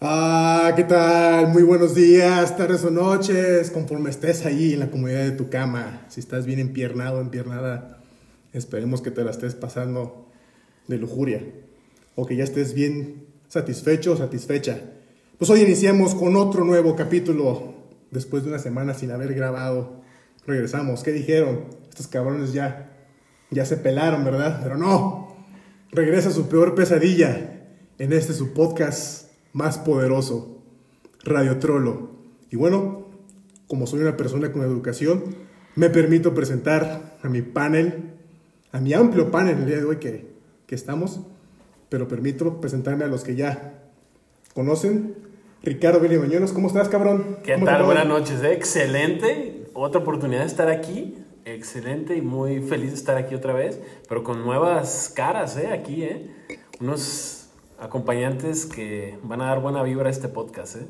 Ah, ¿qué tal? Muy buenos días, tardes o noches, conforme estés ahí en la comodidad de tu cama. Si estás bien empiernado, empiernada, esperemos que te la estés pasando de lujuria o que ya estés bien satisfecho o satisfecha. Pues hoy iniciamos con otro nuevo capítulo después de una semana sin haber grabado. Regresamos, ¿qué dijeron? Estos cabrones ya ya se pelaron, ¿verdad? Pero no. Regresa su peor pesadilla en este su podcast más poderoso, Radio Trollo. Y bueno, como soy una persona con educación, me permito presentar a mi panel, a mi amplio panel el día de hoy que, que estamos, pero permito presentarme a los que ya conocen. Ricardo Billy Bañuelos, ¿cómo estás, cabrón? ¿Qué ¿Cómo te tal? Buenas noches, ¿eh? excelente. Otra oportunidad de estar aquí. Excelente y muy feliz de estar aquí otra vez, pero con nuevas caras, ¿eh? Aquí, ¿eh? Unos acompañantes que van a dar buena vibra a este podcast, ¿eh?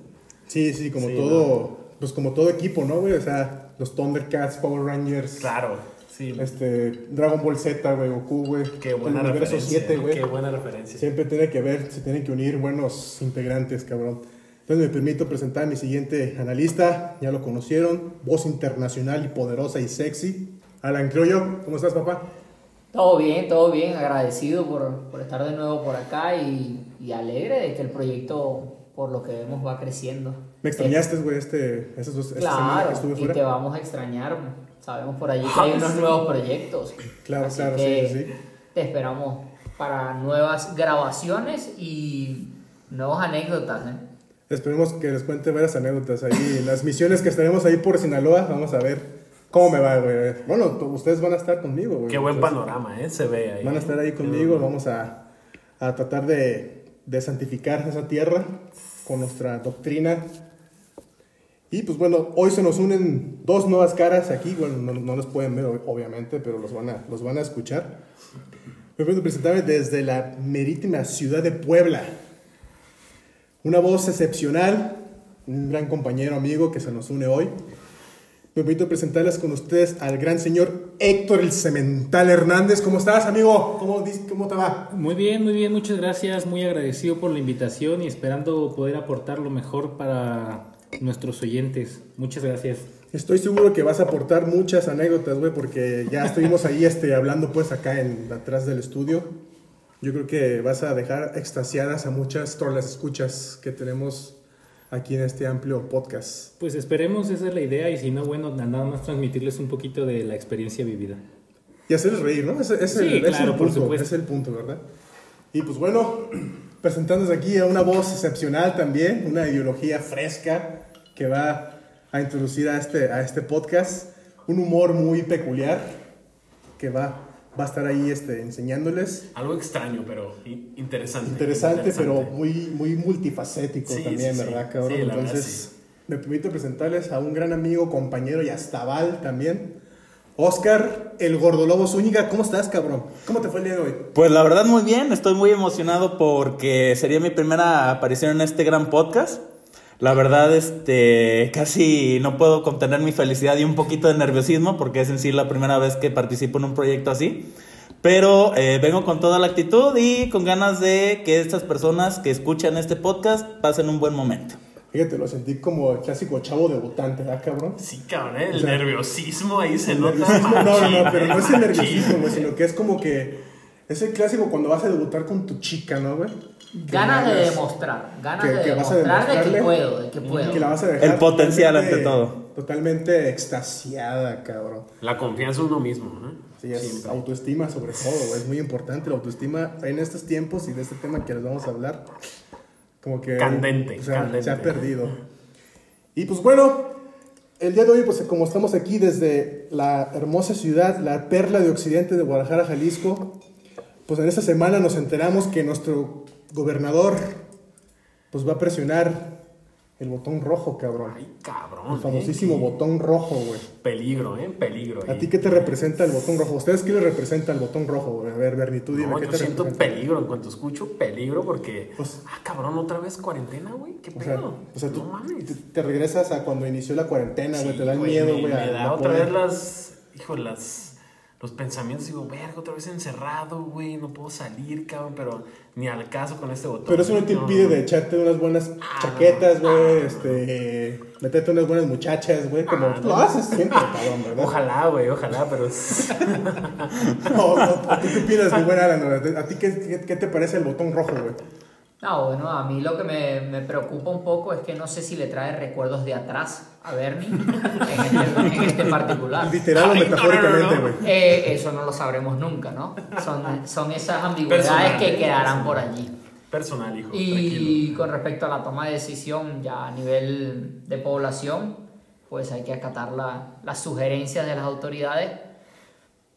Sí, sí, como Sí, todo, pues como todo equipo, ¿no, güey? O sea, los Thundercats, Power Rangers, Claro, sí. este, Dragon Ball Z, güey, Goku, güey. Qué buena el referencia. 7, güey. Qué buena referencia. Siempre tiene que ver, se tienen que unir buenos integrantes, cabrón. Entonces me permito presentar a mi siguiente analista, ya lo conocieron, voz internacional y poderosa y sexy, Alan Criollo. ¿Cómo estás, papá? Todo bien, todo bien, agradecido por, por estar de nuevo por acá y, y alegre de que el proyecto, por lo que vemos, va creciendo. Me extrañaste, güey, este, esas dos Claro, que estuve y fuera. te vamos a extrañar. Sabemos por allí que hay unos nuevos proyectos. Claro, Así claro, que sí, sí. Te esperamos para nuevas grabaciones y nuevas anécdotas. ¿eh? Esperemos que les cuente varias anécdotas ahí. Las misiones que estaremos ahí por Sinaloa, vamos a ver cómo me va, güey. Bueno, ustedes van a estar conmigo, güey. Qué buen Entonces, panorama, ¿eh? Se ve ahí. Van a estar ahí conmigo, vamos a, a tratar de, de santificar esa tierra con nuestra doctrina. Y pues bueno, hoy se nos unen dos nuevas caras aquí, bueno, no, no los pueden ver ob- obviamente, pero los van a, los van a escuchar. Me permito presentarme desde la marítima ciudad de Puebla. Una voz excepcional, un gran compañero amigo que se nos une hoy. Me permito presentarles con ustedes al gran señor Héctor el Cemental Hernández. ¿Cómo estás, amigo? ¿Cómo, cómo te va? Muy bien, muy bien, muchas gracias, muy agradecido por la invitación y esperando poder aportar lo mejor para nuestros oyentes. Muchas gracias. Estoy seguro que vas a aportar muchas anécdotas, güey, porque ya estuvimos ahí este, hablando pues acá en atrás del estudio. Yo creo que vas a dejar extasiadas a muchas las escuchas que tenemos aquí en este amplio podcast. Pues esperemos, esa es la idea y si no, bueno, nada más transmitirles un poquito de la experiencia vivida. Y hacerles reír, ¿no? Sí, es claro, el por punto, supuesto. es el punto, ¿verdad? Y pues bueno, presentándonos aquí a una voz excepcional también, una ideología fresca que va a introducir a este, a este podcast, un humor muy peculiar que va, va a estar ahí este, enseñándoles. Algo extraño, pero interesante. Interesante, pero muy, muy multifacético Sí, también, sí, sí. ¿verdad, cabrón? Sí, la verdad, Entonces, me permito presentarles a un gran amigo, compañero y astabal también, Oscar, el Gordolobo Zúñiga. ¿Cómo estás, cabrón? ¿Cómo te fue el día de hoy? Pues la verdad muy bien, estoy muy emocionado porque sería mi primera aparición en este gran podcast. La verdad, este, casi no puedo contener mi felicidad y un poquito de nerviosismo porque es en sí la primera vez que participo en un proyecto así. Pero eh, vengo con toda la actitud y con ganas de que estas personas que escuchan este podcast pasen un buen momento. Fíjate, lo sentí como el clásico chavo debutante, ¿verdad, cabrón? Sí, cabrón, ¿eh? el O sea, nerviosismo ahí se El nota. nerviosismo, no, no, pero no es el nerviosismo, sino que es como que es el clásico cuando vas a debutar con tu chica, ¿no, güey? Ganas de demostrar, ganas que- de que vas a demostrar de que puedo, de que puedo. Que la vas a dejar El potencial totalmente- ante todo. Totalmente extasiada, cabrón. La confianza en uno mismo, ¿no? Sí, es Siempre. autoestima sobre todo, güey. Es muy importante la autoestima en estos tiempos y de este tema que les vamos a hablar. Como que... Candente, o sea, candente. Se ha perdido. Y pues bueno, el día de hoy, pues como estamos aquí desde la hermosa ciudad, la perla de occidente de Guadalajara, Jalisco, pues en esta semana nos enteramos que nuestro gobernador, pues va a presionar el botón rojo, cabrón. Ay, cabrón. El famosísimo eh, botón rojo, güey. Peligro, ¿eh? Peligro. ¿A ahí. ti qué te representa el botón rojo? ¿Ustedes qué les representa el botón rojo? güey? A ver, Bernie, tú dime, No, ¿qué yo te siento representa? peligro en cuanto escucho peligro porque. Pues- ah, cabrón, otra vez cuarentena, güey. ¿Qué O sea, pedo? o sea tú no mames. te, te regresas a cuando inició la cuarentena, güey, Sí, te da güey, miedo, me- güey. a- Me da a otra poder- vez las. Hijo, las. Los pensamientos, digo, verga, otra vez encerrado, güey, no puedo salir, cabrón, pero ni al caso con este botón. Pero eso no te impide de echarte unas buenas Ah, chaquetas, güey, este, meterte unas buenas muchachas, güey, como Ah, lo haces siempre, cabrón, ¿verdad? Ojalá, güey, ojalá, pero... No, no, ¿A ti qué opinas, mi buen Alan? ¿A ti qué, qué, qué te parece el botón rojo, güey? No, bueno, a mí lo que me, me preocupa un poco es que no sé si le trae recuerdos de atrás a Bernie en este, en este particular. Literal o metafóricamente, no, no, güey. no. Eh, eso no lo sabremos nunca, ¿no? Son, son esas ambigüedades Personal, que quedarán personal. por allí. Personal, hijo, tranquilo. Y con respecto a la toma de decisión ya a nivel de población, pues hay que acatar la- las sugerencias de las autoridades.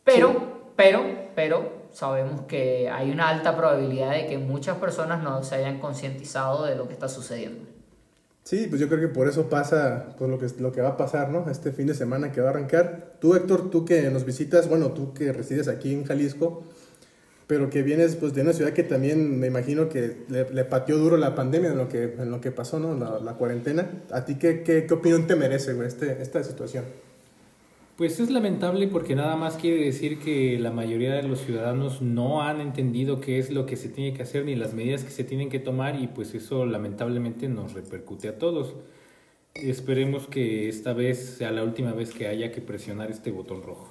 Pero, pero, pero sabemos que hay una alta probabilidad de que muchas personas no se hayan concientizado de lo que está sucediendo. Sí, pues yo creo que por eso pasa pues lo que, lo que va a pasar, ¿no? Este fin de semana que va a arrancar. Tú, Héctor, tú que nos visitas, bueno, tú que resides aquí en Jalisco, pero que vienes pues de una ciudad que también me imagino que le, le pateó duro la pandemia en lo que, en lo que pasó, ¿no? La, la cuarentena. ¿A ti qué, qué, qué opinión te merece, güey, este, esta situación? Pues es lamentable porque nada más quiere decir que la mayoría de los ciudadanos no han entendido qué es lo que se tiene que hacer ni las medidas que se tienen que tomar y pues eso lamentablemente nos repercute a todos. Esperemos que esta vez sea la última vez que haya que presionar este botón rojo.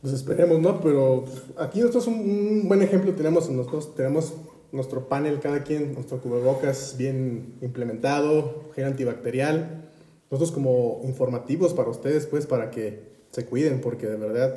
Pues esperemos, ¿no? Pero aquí nosotros un, un buen ejemplo tenemos, nosotros tenemos nuestro panel, cada quien, nuestro cubrebocas bien implementado, gel antibacterial. Nosotros como informativos para ustedes, pues, para que se cuiden, porque de verdad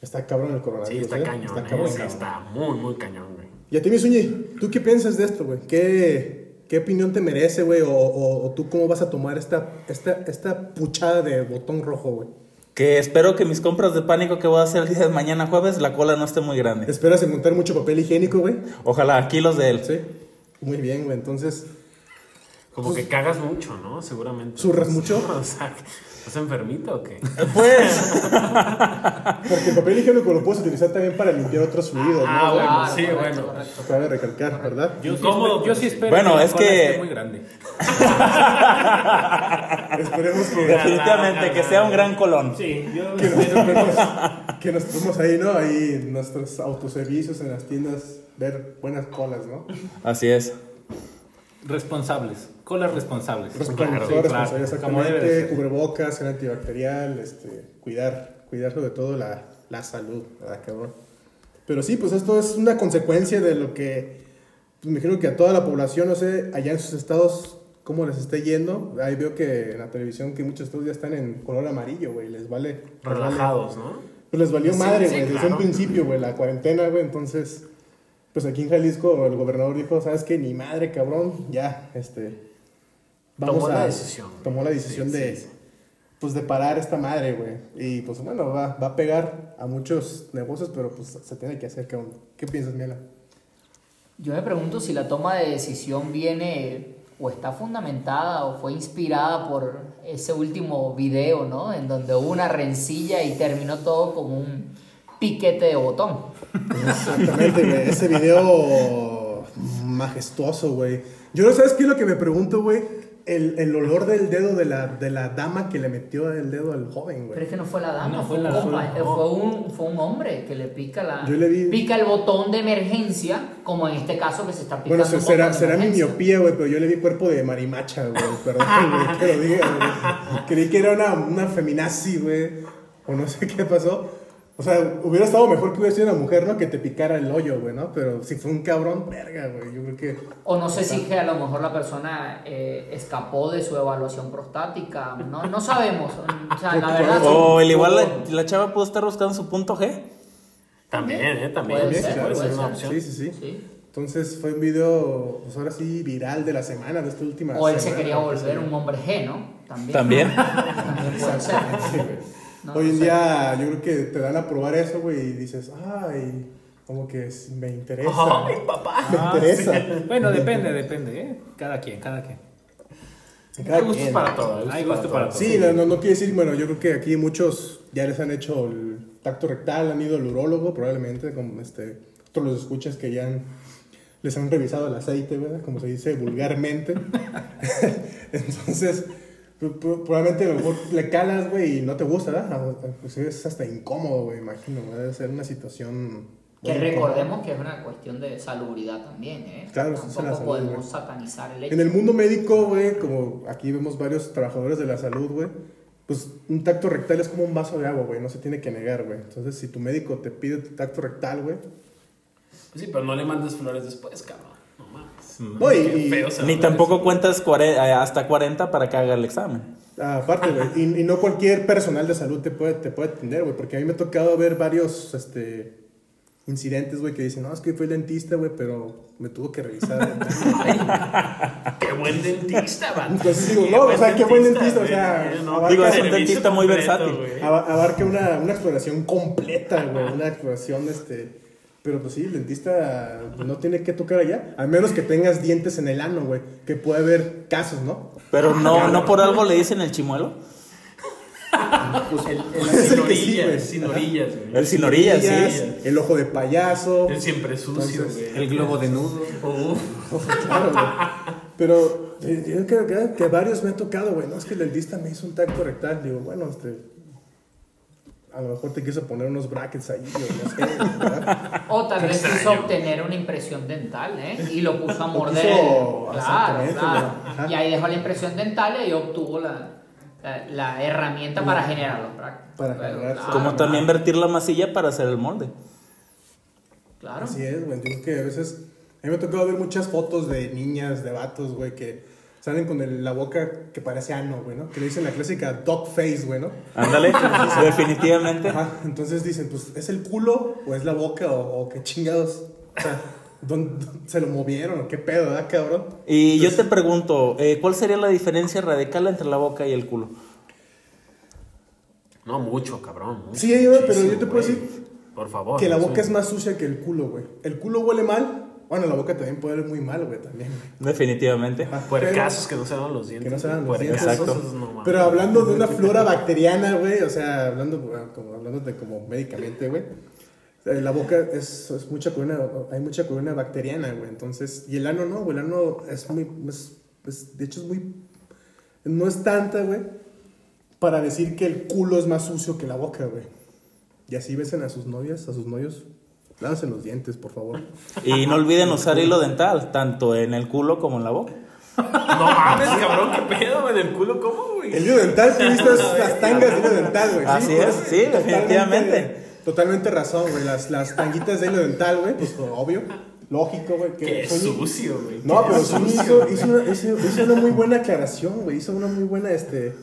está cabrón el Sí, coronavirus. está ¿eh? cañón, Está eh, cabrón, sí, cabrón. está muy, muy cañón, güey. Y a ti, mi Suñi, ¿tú qué piensas de esto, güey? ¿Qué, ¿Qué opinión te merece, güey? O, o- o tú cómo vas a tomar esta, esta, esta puchada de botón rojo, güey? Que espero que mis compras de pánico que voy a hacer el día de mañana jueves, la cola no esté muy grande. ¿Esperas encontrar mucho papel higiénico, güey? Ojalá, kilos de él. Sí. Muy bien, güey. Entonces, Como que cagas mucho, ¿no? Seguramente. ¿Zurras mucho? O sea, ¿estás enfermito o qué? Pues, porque el papel higiénico lo puedes utilizar también para limpiar otros fluidos, Ah, ¿no? bueno, sí, correcto, bueno. correcto. Cabe recalcar, ¿verdad? Yo sí, Incómodo, espero, yo sí espero Bueno, que es que- esté muy grande. Esperemos que, definitivamente, que sea un gran colón. Sí, yo que, nos tomemos, que nos tomemos ahí, ¿no? Ahí nuestros autoservicios en las tiendas, ver buenas colas, ¿no? Así es. Responsables, colas responsables. Respon- Claro, sí, claro, exactamente, ser. cubrebocas, gel antibacterial, este, cuidar, cuidar sobre todo la, la salud, ¿verdad, cabrón? Pero sí, pues esto es una consecuencia de lo que, pues, me imagino que a toda la población, no sé, allá en sus estados, cómo les esté yendo. Ahí veo que en la televisión que muchos estados ya están en color amarillo, güey, les vale. les vale- Relajados, ¿no? Pues les valió Sí, madre, sí, güey, desde claro. un principio, güey, la cuarentena, güey, entonces, pues aquí en Jalisco el gobernador dijo, ¿sabes qué? Ni madre, cabrón, ya, este... Tomó la decisión. Tomó la decisión Sí, de, sí. pues, de parar esta madre, güey. Y, pues, bueno, va, va a pegar a muchos negocios, pero, pues, se tiene que hacer, cabrón. ¿Qué piensas, Miela? Yo me pregunto si la toma de decisión viene o está fundamentada o fue inspirada por ese último video, ¿no? En donde hubo una rencilla y terminó todo como un piquete de botón. Exactamente, güey. Ese video majestuoso, güey. Yo no sabes qué es lo que me pregunto, güey. El, el olor del dedo de la, de la dama que le metió el dedo al joven, Pero güey. es que no fue la dama, No, fue, la- compa, fue- eh, fue un, fue un hombre que le pica la Yo le vi- pica el botón de emergencia, como en este caso que se está picando Bueno, se- será, será mi miopía, güey, pero yo le vi cuerpo de marimacha, güey. Perdón, güey, que lo diga, güey. Creí que era una, una feminazi, güey. O no sé qué pasó. O sea, hubiera estado mejor que hubiera sido una mujer, ¿no? Que te picara el hoyo, güey, ¿no? Pero si fue un cabrón, verga, güey. Yo creo que. O no sé si que a lo mejor la persona eh, escapó de su evaluación prostática. No, no sabemos. O sea, la verdad. O el igual la, la chava pudo estar buscando su punto G. También, ¿eh? También. Puede sí, ser, puede puede ser una ser. opción. Sí, sí, sí. Sí. Entonces fue un video, pues ahora sí, viral de la semana, de esta última O él se semana, quería volver un hombre G, ¿no? También. También. También puede ser. Sí, güey. No, Hoy no en sé. día yo creo que te dan a probar eso, güey, y dices, ay, como que es- me interesa. Ay, papá. Me interesa. Bueno, depende, depende, ¿eh? Cada quien, cada quien. Cada Hay gustos para todo. Hay gusto para todo. Sí, no, no, no quiere decir, bueno, yo creo que aquí muchos ya les han hecho el tacto rectal, han ido al urólogo, probablemente, como este, otros los escuchas que ya han- les han revisado el aceite, ¿verdad? Como se dice vulgarmente. Entonces, Probablemente a lo mejor le calas, güey, y no te gusta, ¿verdad? Pues es hasta incómodo, güey, imagino. Debe ser una situación. Que recordemos que es una cuestión de salubridad también, ¿eh? Claro, eso es Tampoco la salud, podemos güey. satanizar el hecho. En el mundo médico, güey, como aquí vemos varios trabajadores de la salud, güey, pues un tacto rectal es como un vaso de agua, güey, no se tiene que negar, güey. Entonces, si tu médico te pide tu tacto rectal, güey, Pues sí, pero no le mandes flores después, cabrón. No mames. No, y- Qué y- feo se Ni tampoco cuentas eh, hasta 40 para que haga el examen. aparte, güey, y, y no cualquier personal de salud te puede, te puede atender, güey, porque a mí me ha tocado ver varios, este, incidentes, güey, que dicen, no, es que fui dentista, güey, pero me tuvo que revisar. Qué buen dentista, banda. Entonces digo, no, o sea, qué buen dentista, o sea, güey, abarca- Digo, es un dentista muy completo, versátil. güey. Aba- abarca una, una exploración completa, güey, una exploración, este... Pero pues sí, el dentista no tiene que tocar allá, a menos que tengas dientes en el ano, güey, que puede haber casos, ¿no? Pero no, no por algo le dicen el chimuelo. Pues El, sin sí, orillas, güey. sin Ajá. orillas, güey. El sin orillas, sí. El ojo de payaso. El siempre sucio, Entonces, güey. El globo de nudo. Claro, güey. Pero eh, yo creo que, que varios me ha tocado, güey. No, es que el dentista me hizo un tacto rectal. Digo, bueno, este. A lo mejor te quiso poner unos brackets ahí, o no sé. ¿verdad? O tal vez quiso obtener una impresión dental, ¿eh? Y lo puso a morder. quiso- claro, claro. Y ahí dejó la impresión dental y ahí obtuvo la, la, la herramienta para generar los brackets. Para Pero, generar- claro, Como también vertir la masilla para hacer el molde. Claro. Así es, güey. Digo que a veces. A mí me ha tocado ver muchas fotos de niñas, de vatos, güey, que salen con el- la boca que parece ano, güey, ¿no? Que le dicen la clásica dog face, güey, ¿no? Ándale, definitivamente. Ajá, entonces dicen, pues, ¿es el culo o es la boca o, o qué chingados? O sea, ¿dónde, se lo movieron o qué pedo, ¿verdad, cabrón? Y yo te pregunto, eh, ¿cuál sería la diferencia radical entre la boca y el culo? No, mucho, cabrón. mucho, Sí, pero yo te puedo decir Por favor. que la sí. boca es más sucia que el culo, güey. El culo huele mal, bueno, la boca también puede oler muy mal, güey, también. güey. Definitivamente. Ajá, Puercasos que no se dan los dientes. Que no se dan los Puercasos, dientes. Exacto. esos no mames. Pero hablando de una flora bacteriana, güey, o sea, hablando, bueno, como, hablando de como médicamente, güey, eh, la boca es, es mucha columna, hay mucha columna bacteriana, güey, entonces, y el ano no, güey, el ano es muy, es- es- de hecho es muy, no es tanta, güey, para decir que el culo es más sucio que la boca, güey. Y así besen a sus novias, a sus novios, lávense los dientes, por favor. Y no olviden usar hilo dental, tanto en el culo como en la boca. No mames, cabrón, qué pedo, güey. ¿Del culo cómo, güey? El hilo dental, tú viste las tangas de hilo dental, güey. Así es, sí, definitivamente. Totalmente razón, güey. Las, las tanguitas de hilo dental, güey, pues obvio. Lógico, güey. que Qué sucio, güey. No, Qué pero Sony hizo, güey. hizo, una, hizo- hizo una muy buena aclaración, güey. Hizo una muy buena, este,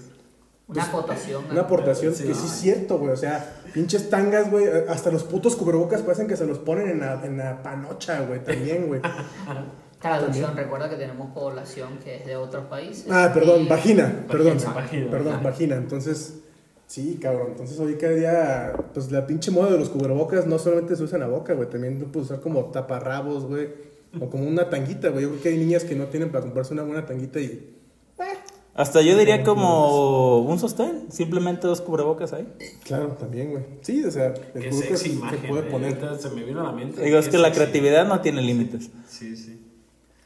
Una aportación. una aportación Sí. que sí es cierto, güey. O sea, pinches tangas, güey. Hasta los putos cubrebocas parecen que se los ponen en la, en la panocha, güey, también, güey. Traducción, recuerda que tenemos población que es de otros países. Ah, perdón, Y- vagina, perdón, Vagina. perdón, vagina. Entonces, sí, cabrón. Entonces, hoy cada día, pues la pinche moda de los cubrebocas no solamente se usa en la boca, güey. También lo puedes usar como taparrabos, güey. O como una tanguita, güey. Yo creo que hay niñas que no tienen para comprarse una buena tanguita y. Hasta yo diría como un sostén, simplemente dos cubrebocas ahí. Claro, también, güey. Sí, o sea, el Qué sexy se imagen. puede güey. poner. Se me vino a la mente. Digo, es que la creatividad no tiene límites. Sí, sí.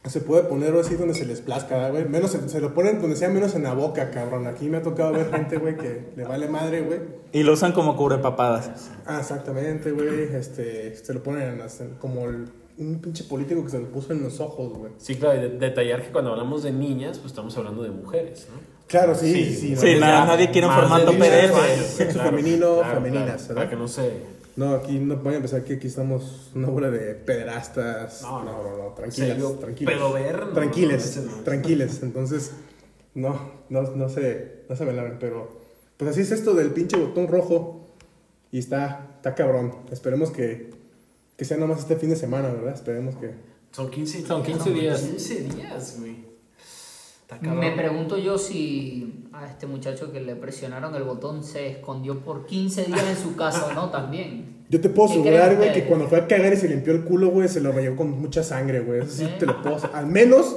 Se puede poner así donde se les plazca, güey. Menos, en- se lo ponen donde sea menos en la boca, cabrón. Aquí me ha tocado ver gente, güey, que le vale madre, güey. Y lo usan como cubrepapadas. Ah, exactamente, güey. Este, se lo ponen en las- en- como el- un pinche político que se lo puso en los ojos, güey. Sí, claro, y de- detallar que cuando hablamos de niñas, pues estamos hablando de mujeres, ¿no? Claro, sí, Sí, sí. Sí, ¿no? nada, nadie quiere un formato 18 PDF. Sexo femenino, femeninas, ¿verdad? Para que no se... No, aquí no vayan a pensar que aquí estamos una bola de pederastas. No, No, no. no, no, tranquilas, Serio, tranquilas. pedover, no, tranquiles, no, ese no. tranquiles. Entonces, no, no, no se, no se me laven, pero pues así es esto del pinche botón rojo y está, está cabrón. Esperemos que, que sea nomás este fin de semana, ¿verdad? Esperemos que... Son 15 días. Son 15 días. 15 días, güey. Me pregunto yo si a este muchacho que le presionaron el botón se escondió por 15 días en su casa o no también. Yo te puedo ¿Qué asegurar, güey, que cuando fue a cagar y se limpió el culo, güey, se lo rayó con mucha sangre, güey. Eso sí ¿Eh? te lo puedo Al menos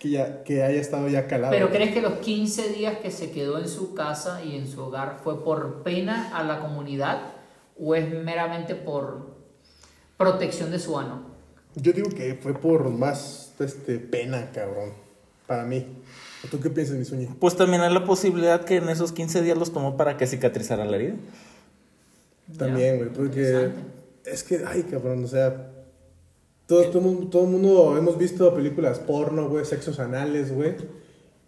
que, ya, que haya estado ya calado. Pero. ¿crees que los 15 días que se quedó en su casa y en su hogar fue por pena a la comunidad o es meramente por protección de su ano? Yo digo que fue por más este, pena, cabrón. Para mí. ¿O ¿Tú qué piensas, mi sueño? Pues también hay la posibilidad que en esos 15 días los tomó para que cicatrizara la herida. También, güey, porque es que, ay, cabrón, o sea, todo, todo, todo el mundo hemos visto películas porno, güey, sexos anales, güey,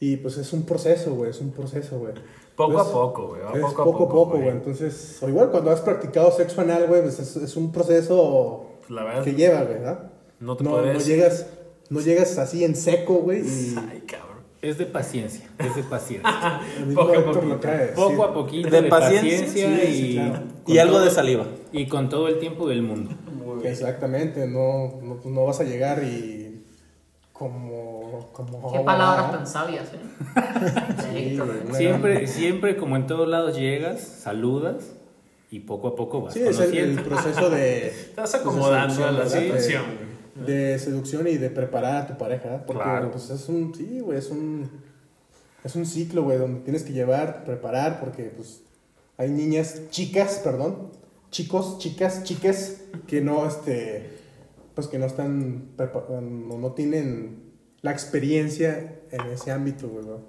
y pues es un proceso, güey, es un proceso, güey. Poco Pues, a poco, güey. Poco a poco a poco, güey, entonces, o igual cuando has practicado sexo anal, güey, pues es, es un proceso Pues la verdad, que lleva, ¿verdad? no te No, podría no llegas, no llegas así en seco, güey, y... Ay, cabrón. Es de paciencia, es de paciencia. Poco a poquito. Poco a poquito De de, paciencia, paciencia, sí, sí, y, claro. Y algo todo- de saliva. Y con todo el tiempo del mundo. Exactamente, no, no, pues no vas a llegar y como... como Qué palabras tan sabias, ¿eh? Siempre, siempre como en todos lados llegas, saludas y poco a poco vas Sí, es el, proceso de... Estás acomodando a la De- seducción y de preparar a tu pareja, porque Claro. pues es un, sí, güey, es un, es un ciclo, güey, donde tienes que llevar, preparar, porque pues hay niñas, chicas, perdón, chicos, chicas, chicas, que no, este, pues que no están, no, no tienen la experiencia en ese ámbito, güey, ¿no?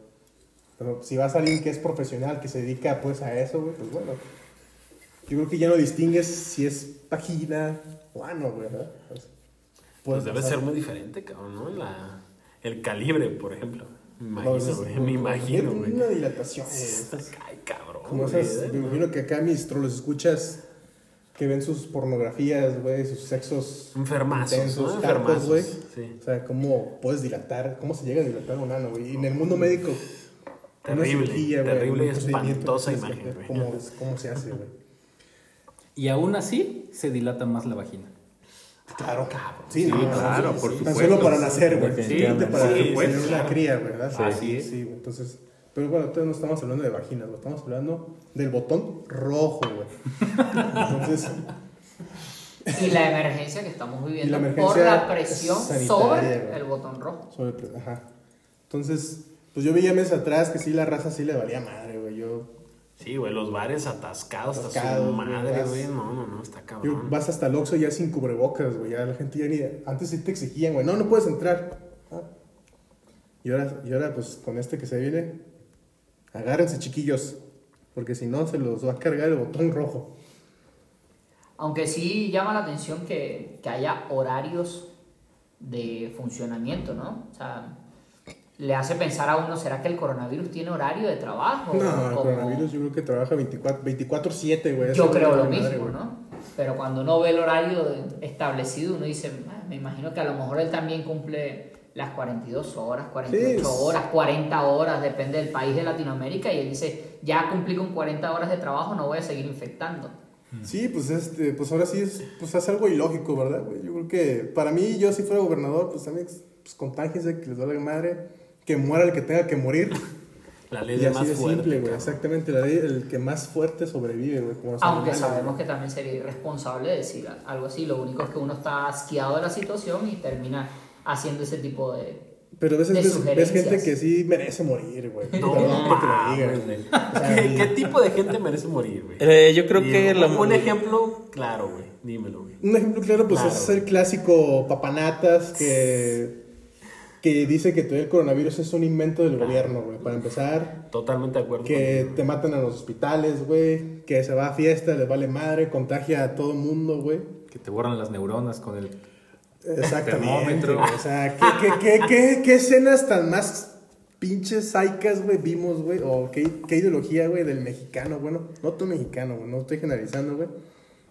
Pero si vas a alguien que es profesional, que se dedica pues a eso, güey, pues bueno, yo creo que ya no distingues si es vagina o ano, güey, ¿verdad? Pues, Pues puedes debe pasar- ser muy diferente, cabrón, ¿no? La, el calibre, por ejemplo. Me No, imagino, güey. Me imagino, güey. Una dilatación, güey. Ay, cabrón. Como güey, esas, me imagino que acá mis los escuchas que ven sus pornografías, güey, sus sexos Enfermazos, intensos, ¿no? Enfermazos. güey. Sí. O sea, cómo puedes dilatar, cómo se llega a dilatar un ano, güey. Y en el mundo médico, Terrible, cirugía, terrible y espantosa ¿cómo se- imagen, güey. ¿Cómo, cómo se hace, güey? Y aún así se dilata más la vagina. Claro, Sí, Sí, no, claro, sí, por sí. supuesto. Tan solo para nacer, güey. Sí, para Sí, tener una cría, ¿verdad? Sí. Así es. Sí, güey. Entonces, pero bueno, todavía no estamos hablando de vaginas, güey. Estamos hablando del botón rojo, güey. Entonces, Y la emergencia que estamos viviendo la por la presión sobre güey. el botón rojo. sobre, ajá. Entonces, pues yo veía meses atrás que sí la raza sí le valía madre, güey. Yo, Sí, güey, los bares atascados hasta su Atascados, güey, madre, vas- güey. No, no, no, está yo cabrón. vas hasta el Oxxo ya sin cubrebocas, güey. Ya la gente ya ni antes sí te exigían, güey. No, no puedes entrar. Ah. Y ahora y ahora pues con este que se viene agárrense, chiquillos, porque si no se los va a cargar el botón rojo. Aunque sí llama la atención que, que haya horarios de funcionamiento, ¿no? O sea, le hace pensar a uno, ¿será que el coronavirus tiene horario de trabajo? No, el coronavirus yo creo que trabaja 24 24/7, güey. Yo creo lo mismo, madre. ¿no? Pero cuando uno ve el horario establecido, uno dice, "Ah, me imagino que a lo mejor él también cumple las 42 horas, 48 Sí. horas, 40 horas, depende del país de Latinoamérica, y él dice, ya cumplí con 40 horas de trabajo, no voy a seguir infectando. Sí, pues este, pues ahora sí es, pues es algo ilógico, ¿verdad? güey? Yo creo que para mí, yo si fuera gobernador, pues también, pues contágiense, que les da la madre, que muera el que tenga que morir. La ley Y de así más de fuerte. simple, güey. Exactamente, la ley, el que más fuerte sobrevive, güey. como Aunque animales, sabemos güey. que también sería irresponsable decir algo así, lo único es que uno está asqueado de la situación y termina haciendo ese tipo de... Pero a veces de ves, ves sugerencias. gente que sí merece morir, güey. No Perdón que te lo diga. O sea, ¿Qué, qué tipo de gente merece morir, güey? Eh, yo creo que un, la un ejemplo claro, güey. Dímelo, güey. Un ejemplo claro, pues Claro. es el clásico papanatas que, que dice que todo el coronavirus es un invento del gobierno, güey. Para empezar, Totalmente de acuerdo. que contigo. te matan a los hospitales, güey. Que se va a fiesta, les vale madre, contagia a todo mundo, güey. Que te borran las neuronas con el... Exactamente. O sea, ¿qué, qué, qué, qué, escenas tan más pinches saicas, güey, vimos, güey? O qué, qué ideología, güey, del mexicano, bueno, no todo mexicano, güey, no estoy generalizando, güey.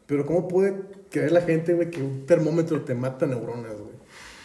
Pero ¿cómo puede creer la gente, güey, que un termómetro te mata neuronas, güey?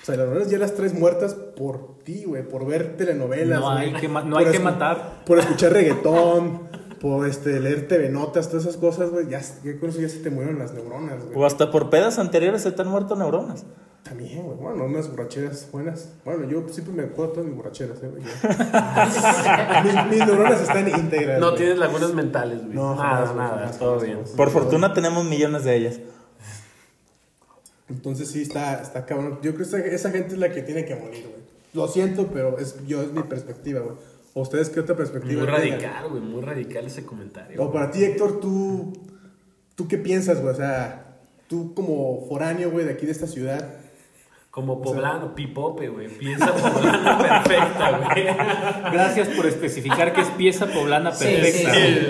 O sea, las neuronas ya las traes muertas por ti, güey, por ver telenovelas, No hay que no hay que matar. Por escuchar reggaetón, por este, leer TV Notas, todas esas cosas, güey, ya, ya con eso ya se te murieron las neuronas, güey. O hasta por pedas anteriores se te han muerto neuronas. También, güey. Bueno, unas borracheras buenas. Bueno, yo siempre me acuerdo de todas mis borracheras, eh, güey. Mis, mis neuronas están íntegras. No güey. tienes lagunas mentales, güey. No, nada, jamás, nada. jamás, todo jamás, bien. Por fortuna tenemos millones de ellas. Entonces sí, está, está cabrón. Yo creo que esa, esa gente es la que tiene que morir, güey. Lo siento, pero es, yo, es mi perspectiva, güey. ¿O ustedes qué otra perspectiva Muy radical, güey. Muy radical ese comentario. O güey. para ti, Héctor, ¿tú, ¿tú qué piensas, güey? O sea, tú como foráneo, güey, de aquí de esta ciudad, Como poblano, pipope, güey. Pieza poblana perfecta, güey. Gracias por especificar que es pieza poblana Sí, perfecta. sí, sí.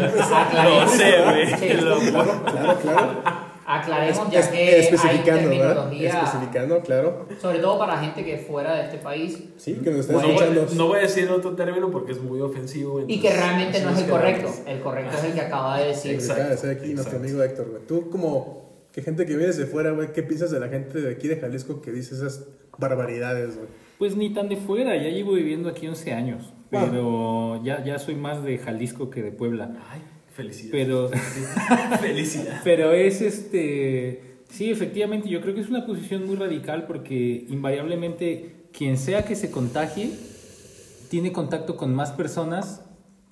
Lo sé, güey. Sí. Lo- Claro, claro, claro. Aclaremos Es- ya es- que hay especificando, ¿verdad? terminología, Especificando, claro. sobre todo para gente que es fuera de este país Sí, que nos está No voy, escuchando. no voy a decir otro término porque es muy ofensivo. y que realmente no es el correcto. El correcto es el que acaba de decir. Acaba de ser aquí nuestro amigo Héctor, güey. Tú, como que gente que viene de fuera, güey, ¿qué piensas de la gente de aquí de Jalisco que dice esas barbaridades, güey? Pues ni tan de fuera, ya llevo viviendo aquí 11 años, Ah. pero ya, ya soy más de Jalisco que de Puebla. Ay, felicidad. Pero, Felicidad. pero es este, sí, efectivamente, yo creo que es una posición muy radical porque invariablemente quien sea que se contagie tiene contacto con más personas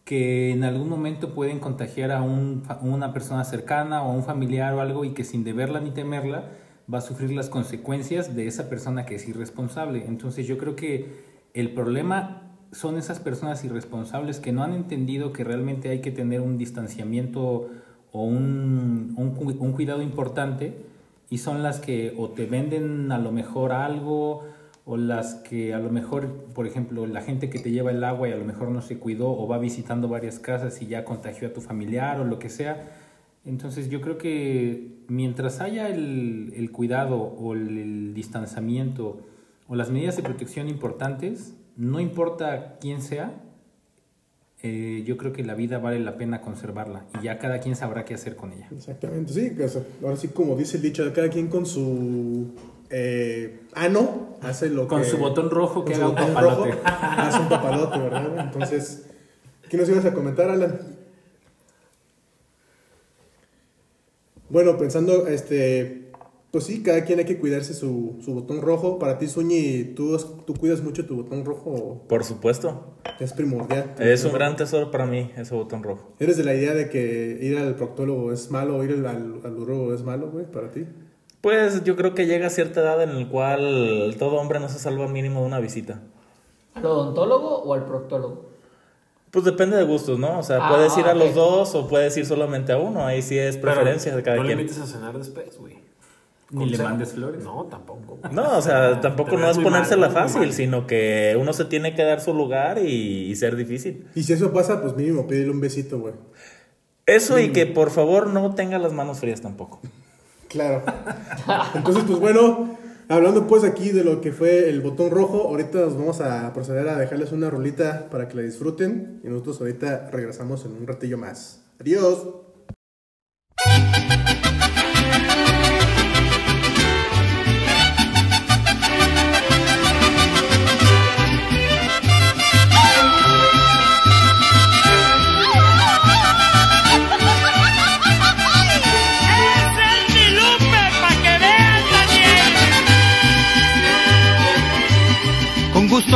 que en algún momento pueden contagiar a un una persona cercana o a un familiar o algo y que sin deberla ni temerla va a sufrir las consecuencias de esa persona que es irresponsable. Entonces yo creo que el problema son esas personas irresponsables que no han entendido que realmente hay que tener un distanciamiento o un, un un cuidado importante y son las que o te venden a lo mejor algo o las que a lo mejor, por ejemplo, la gente que te lleva el agua y a lo mejor no se cuidó o va visitando varias casas y ya contagió a tu familiar o lo que sea. Entonces yo creo que mientras haya el, cuidado o el, distanciamiento o las medidas de protección importantes, no importa quién sea, eh, yo creo que la vida vale la pena conservarla y ya cada quien sabrá qué hacer con ella. Exactamente, sí. ahora sí, como dice el dicho, cada quien con su eh, ano hace lo Con que... su botón rojo que un botón papalote. rojo, hace un papalote, ¿verdad? Entonces, ¿qué nos ibas a comentar, Alan? Bueno, pensando, este, pues sí, cada quien hay que cuidarse su, su botón rojo. Para ti, Suñi, ¿tú, ¿tú cuidas mucho tu botón rojo? Por supuesto. Es primordial. Es un gran tesoro para mí ese botón rojo. ¿Eres de la idea de que ir al proctólogo es malo o ir al, al urólogo es malo, güey, para ti? Pues yo creo que llega a cierta edad en la cual todo hombre no se salva mínimo de una visita. ¿Al odontólogo o al proctólogo? Pues depende de gustos, ¿no? O sea, Ah, puedes ir a los dos o puedes ir solamente a uno. Ahí sí es preferencia de cada no le quien. invites a cenar después, güey. Ni le mandes flores. No, tampoco. No, o sea, tampoco Pero no es mal, ponérsela fácil, sino que uno se tiene que dar su lugar y, y ser difícil. Y si eso pasa, pues mínimo pídele un besito, güey. Eso y que por favor no tenga las manos frías tampoco. Claro. Entonces, pues bueno, hablando pues aquí de lo que fue el botón rojo, ahorita nos vamos a proceder a dejarles una rolita para que la disfruten y nosotros ahorita regresamos en un ratillo más. Adiós.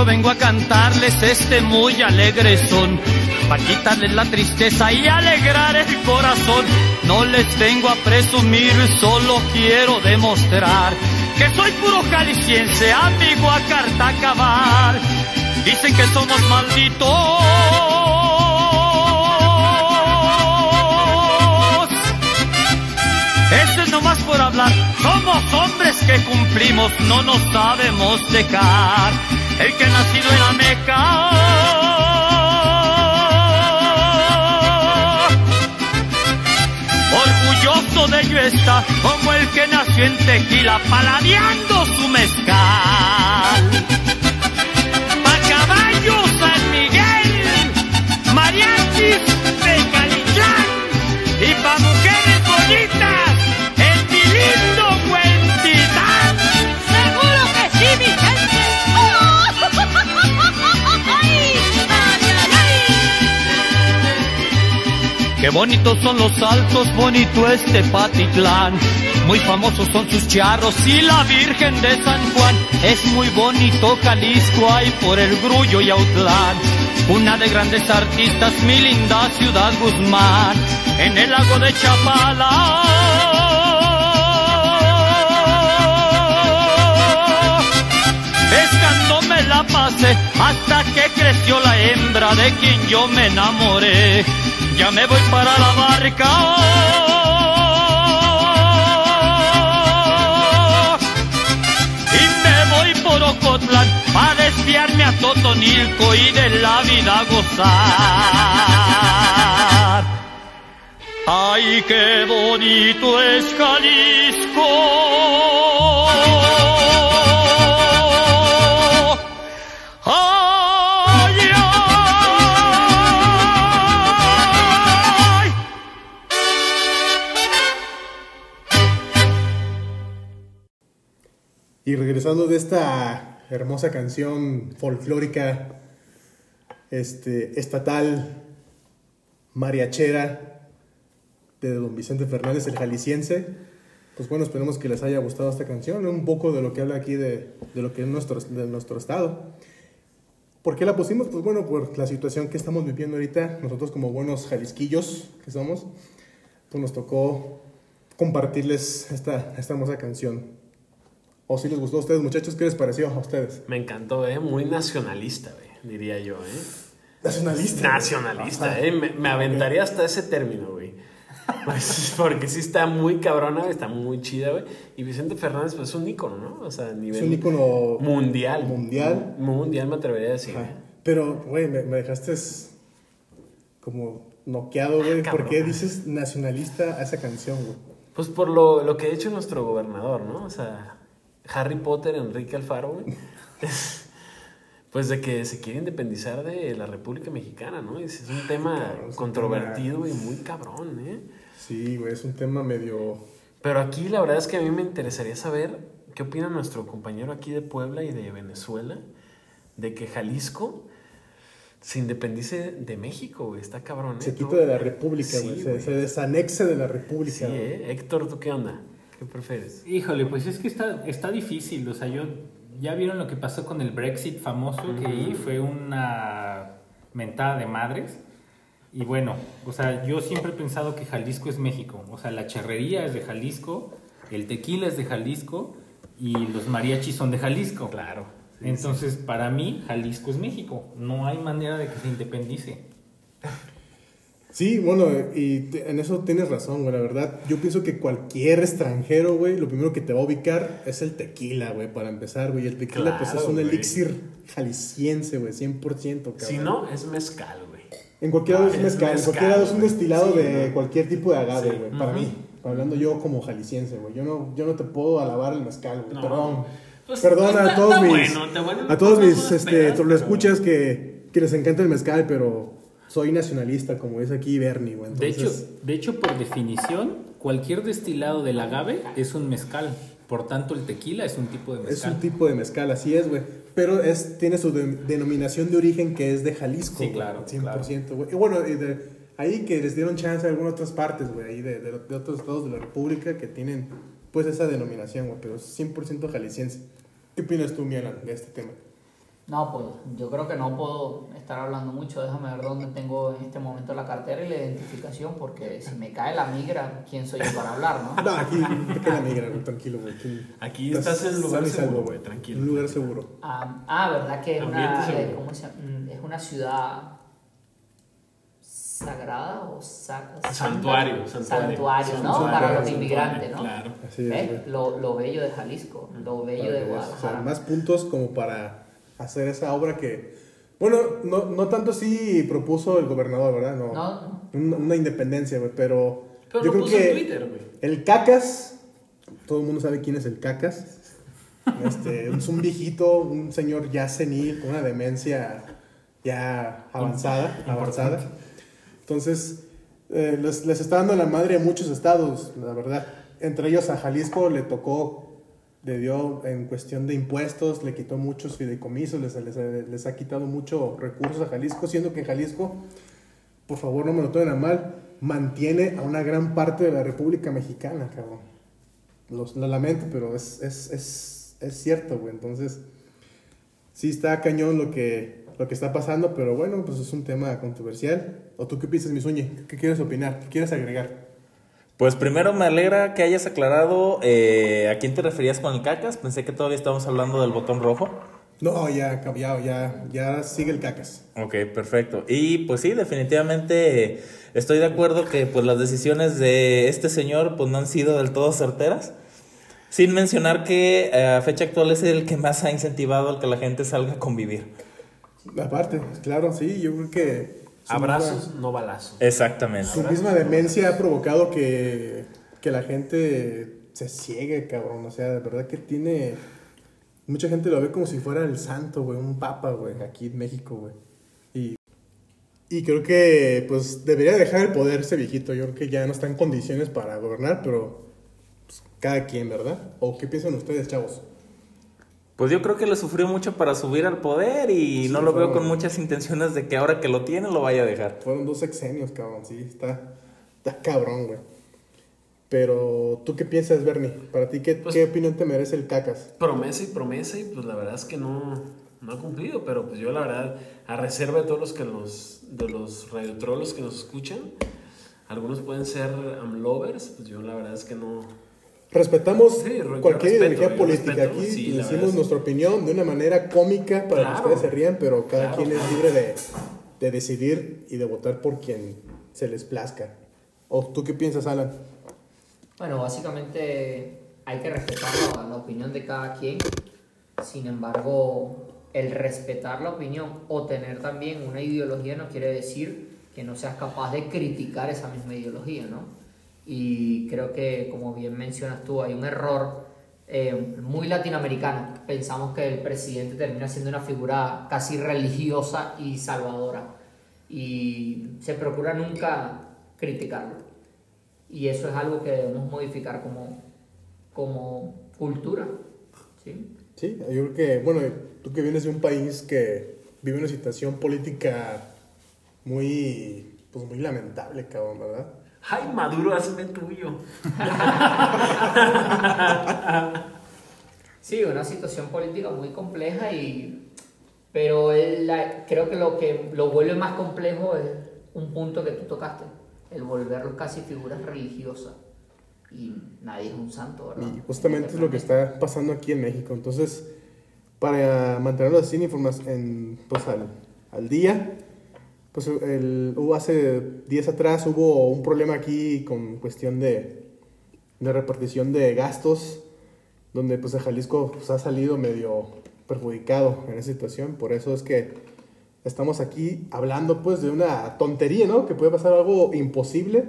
Vengo a cantarles este muy alegre son, para quitarles la tristeza y alegrar el corazón. No les vengo a presumir, solo quiero demostrar que soy puro jalisciense, amigo a carta cabal. Dicen que somos malditos. Por hablar. Somos hombres que cumplimos, no nos sabemos dejar. El que ha nacido en la Meca. Orgulloso de ello está, como el que nació en Tequila, paladeando su mezcal. Pa' caballos San Miguel, mariachis de Calitlán y pa' mujeres bonitas, Qué bonitos son los altos, bonito este Patitlán. Muy famosos son sus charros y la Virgen de San Juan. Es muy bonito Jalisco, ahí por el Grullo y Autlán. Una de grandes artistas, mi linda ciudad Guzmán. En el lago de Chapala. Pasé hasta que creció la hembra de quien yo me enamoré. Ya me voy para la barca. Y me voy Tonilco y de la vida gozar. Ay, qué bonito es Jalisco. Y regresando de esta hermosa canción folclórica, este, estatal, mariachera, de don Vicente Fernández, el jalisciense, pues bueno, esperemos que les haya gustado esta canción, un poco de lo que habla aquí de, lo que es nuestro, de nuestro estado. ¿Por qué la pusimos? Pues bueno, por la situación que estamos viviendo ahorita, nosotros como buenos jalisquillos que somos, pues nos tocó compartirles esta, esta hermosa canción. ¿O si les gustó a ustedes, muchachos? ¿Qué les pareció a ustedes? Me encantó, ¿eh? Muy nacionalista, güey, diría yo, ¿eh? Nacionalista. Nacionalista, Ajá. ¿eh? Me, me aventaría hasta ese término, güey. Pues, porque sí está muy cabrona, está muy chida, güey. Y Vicente Fernández, pues es un ícono, ¿no? O sea, a nivel Es un ícono mundial. mundial. Mundial, me atrevería a decir. Ajá. Pero, güey, me, me dejaste como noqueado, güey. ¿Por qué dices nacionalista a esa canción, güey? Pues por lo, lo que ha hecho nuestro gobernador, ¿no? O sea, Harry Potter, Enrique Alfaro, güey. Pues de que se quiere independizar de la República Mexicana, ¿no? Es, un tema cabrón, es un controvertido y muy cabrón, ¿eh? Sí, güey, es un tema medio... Pero aquí la verdad es que a mí me interesaría saber qué opina nuestro compañero aquí de Puebla y de Venezuela de que Jalisco se independice de México, güey. Está cabrón, ¿eh? Se quita de la república, Sí, güey. se, desanexe de la república, Sí. ¿eh? Héctor, ¿tú qué onda? ¿Qué prefieres? Híjole, pues es que está, está difícil. O sea, yo ya vieron lo que pasó con el Brexit famoso, que ahí fue una mentada de madres. Y bueno, o sea, yo siempre he pensado que Jalisco es México. O sea, la charrería es de Jalisco, el tequila es de Jalisco y los mariachis son de Jalisco. Claro. sí, Entonces, para mí, Jalisco es México. No hay manera de que se independice. Sí, bueno, y te- en eso tienes razón, güey, la verdad. Yo pienso que cualquier extranjero, güey, lo primero que te va a ubicar es el tequila, güey, para empezar, güey. El tequila, pues, es un güey. elixir jalisciense, güey, 100%, cabrón. Si no, es mezcal, güey. En cualquier lado Ah, es es mezcal, en cualquier lado es un destilado Sí, de ¿no? cualquier tipo de agave, Sí. güey, para mí. Hablando yo como jalisciense, güey. Yo no, yo no te puedo alabar el mezcal, güey. No. Perdón. Pues, Perdón está- a todos mis, bueno, a todos mis somos este, pedas, lo pero- escuchas que, que les encanta el mezcal, pero soy nacionalista, como dice aquí Bernie, güey. De hecho, Entonces, de hecho, por definición, cualquier destilado del agave es un mezcal. Por tanto, el tequila es un tipo de es mezcal. un tipo de mezcal, así es, güey. Pero es, tiene su de- denominación de origen que es de Jalisco. Sí, claro, 100%, güey. Y bueno, de, ahí que les dieron chance a algunas otras partes, güey, ahí de, de- de otros estados de la República que tienen, pues, esa denominación, güey, pero es 100% jalisciense. ¿Qué opinas tú, Mialan, de este tema? No, pues yo creo que no puedo estar hablando mucho. Déjame ver dónde tengo en este momento la cartera y la identificación, porque si me cae la migra, ¿quién soy yo para hablar, no? No, aquí te queda migra, güey, tranquilo, güey. Aquí estás en lugar y salvo, seguro, güey, tranquilo. Un lugar seguro. Ah, ah, ¿verdad que es una, eh, ¿cómo se llama? Mm, es una ciudad sagrada o sa-? Santuario, santuario. Santuario, ¿no? Santuario, Para los inmigrantes, ¿no? Claro. Así es. Lo, lo bello de Jalisco, lo bello de Guadalajara. O sea, más puntos como para hacer esa obra que, bueno, no, no tanto sí propuso el gobernador, ¿verdad? No. No. Una, una independencia, güey, pero, Pero yo creo que en Twitter, el Cacas, todo el mundo sabe quién es el Cacas. Este, es un viejito, un señor ya senil, con una demencia ya avanzada, avanzada. Entonces, eh, les, les está dando la madre a muchos estados, la verdad. Entre ellos a Jalisco le tocó, le dio en cuestión de impuestos, le quitó muchos fideicomisos, les, les, les ha quitado muchos recursos a Jalisco, siendo que Jalisco, por favor no me lo tomen a mal, mantiene a una gran parte de la República Mexicana, cabrón. Los- lo lamento, pero es, es, es, es cierto, güey. Entonces, sí está cañón lo que, lo que está pasando, pero bueno, pues es un tema controversial. ¿O tú qué piensas, Misuñi? ¿Qué quieres opinar? ¿Qué quieres agregar? Pues primero me alegra que hayas aclarado eh, a quién te referías con el cacas. Pensé que todavía estábamos hablando del botón rojo. No, ya cambiado, ya, ya sigue el cacas. Ok, perfecto. Y pues sí, definitivamente eh, estoy de acuerdo que pues las decisiones de este señor pues no han sido del todo certeras. Sin mencionar que eh, a fecha actual es el que más ha incentivado al que la gente salga a convivir. Aparte, claro, sí, yo creo que... Abrazos, no balazos. Exactamente. Su misma demencia ha provocado que, que la gente se ciegue, cabrón. O sea, de verdad que tiene... Mucha gente lo ve como si fuera el santo, güey, un papa, güey, aquí en México, güey. Y, y creo que, pues, debería dejar el poder ese viejito. Yo creo que ya no está en condiciones para gobernar, pero pues, cada quien, ¿verdad? ¿O qué piensan ustedes, chavos? Pues yo creo que le sufrió mucho para subir al poder y Sí, no lo veo con muchas intenciones de que ahora que lo tiene lo vaya a dejar. Fueron dos sexenios, cabrón, sí, está, está cabrón, güey. Pero, ¿tú qué piensas, Bernie? Para ti, ¿qué, Pues- ¿qué opinión te merece el cacas? Promesa y promesa y pues la verdad es que no, no ha cumplido, pero pues yo la verdad, a reserva de todos los que los, de los radiotrolos que nos escuchan, algunos pueden ser amlovers, pues yo la verdad es que no, Respetamos Sí, cualquier respeto, ideología política. respeto, Aquí sí, decimos nuestra opinión de una manera cómica para Claro. que ustedes se rían, pero cada Claro, quien es libre de, de decidir y de votar por quien se les plazca. ¿O tú qué piensas, Alan? Bueno, básicamente hay que respetar la, la opinión de cada quien. Sin embargo, el respetar la opinión o tener también una ideología no quiere decir que no seas capaz de criticar esa misma ideología, ¿no? Y creo que, como bien mencionas tú, hay un error eh, muy latinoamericano. Pensamos que el presidente termina siendo una figura casi religiosa y salvadora. Y se procura nunca criticarlo. Y eso es algo que debemos modificar como, como cultura. ¿sí? Sí, yo creo que, bueno, tú que vienes de un país que vive una situación política muy, pues muy lamentable, cabrón, ¿verdad? Ay Maduro, hazme tuyo. Sí, una situación política muy compleja y pero el- la- creo que lo que lo vuelve más complejo es un punto que tú tocaste, el volverlo casi figuras religiosas y nadie es un santo, ¿verdad? Y justamente es lo que está pasando aquí en México. Entonces, para mantenernos así en, pues, al, al día, pues el, hubo hace días atrás hubo un problema aquí con cuestión de, de repartición de gastos, donde pues a Jalisco pues, ha salido medio perjudicado en esa situación. Por eso es que estamos aquí hablando pues de una tontería, ¿no? Que puede pasar algo imposible,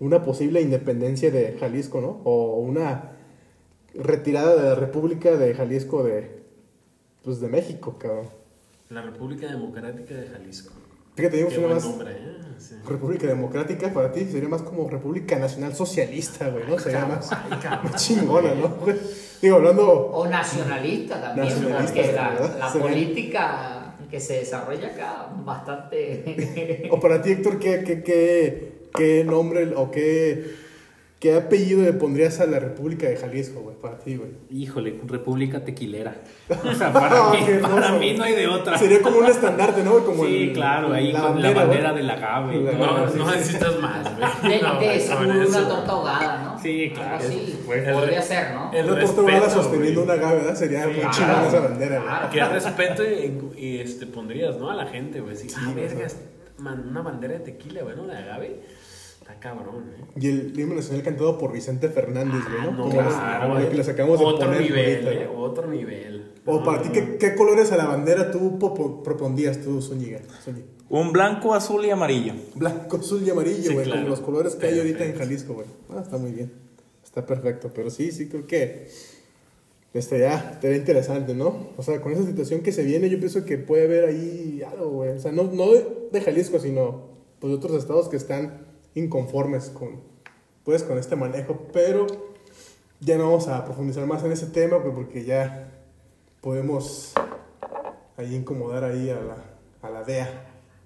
una posible independencia de Jalisco, ¿no? O una retirada de la República de Jalisco de, pues de México, cabrón. La República Democrática de Jalisco. Fíjate, digo, Qué suena buen más nombre, ¿eh? Sí. República Democrática para ti, sería más como República Nacional Socialista, güey, ¿no? Sería más, chingona, ¿no? güey? Digo, hablando... O nacionalista también, Nacionalista, porque la, la política que se desarrolla acá bastante... O para ti, Héctor, ¿qué, qué, qué, qué nombre o qué, qué apellido le pondrías a la República de Jalisco, güey? Para ti, güey. Híjole, República Tequilera. O sea, para, mí, para hermoso. mí no hay de otra. Sería como un estandarte, ¿no? Como sí, el- claro, ahí la con la bandera, bandera güey. del agave. La- No, sí, no sí. necesitas más, güey. De, No, de con seguro eso. una torta ahogada, ¿no? Sí, claro. Algo así, Pues, podría ser, ¿no? el Una torta ahogada sosteniendo güey. una agave, ¿verdad? Sería muy claro. chingona esa bandera, güey. Claro. Qué respeto y, y, este, pondrías, ¿no? A la gente, güey. Sí, ah, güey, vergas, man, una bandera de tequila, güey, ¿no? De agave. Está cabrón, ¿eh? Y el himno nacional cantado por Vicente Fernández, güey, ¿no? Ah, no, Como claro, lo güey. que les acabamos de Otro poner nivel, ahorita, eh, güey. otro nivel. O No, para ti, no, ¿qué, no. qué colores a la bandera tú propondías tú, Zúñiga? Zúñiga? Un blanco, azul y amarillo. Blanco, azul y amarillo, Sí, güey, claro. como los colores que hay ahorita en. Jalisco, güey. Ah, está muy bien. Está perfecto, pero sí, sí creo que este ya estaría interesante, ¿no? O sea, con esa situación que se viene, yo pienso que puede haber ahí algo, güey. O sea, no, no de, de Jalisco, sino pues, de otros estados que están inconformes con, pues, con este manejo, pero ya no vamos a profundizar más en ese tema, pues, porque ya podemos ahí incomodar ahí a la, a la DEA,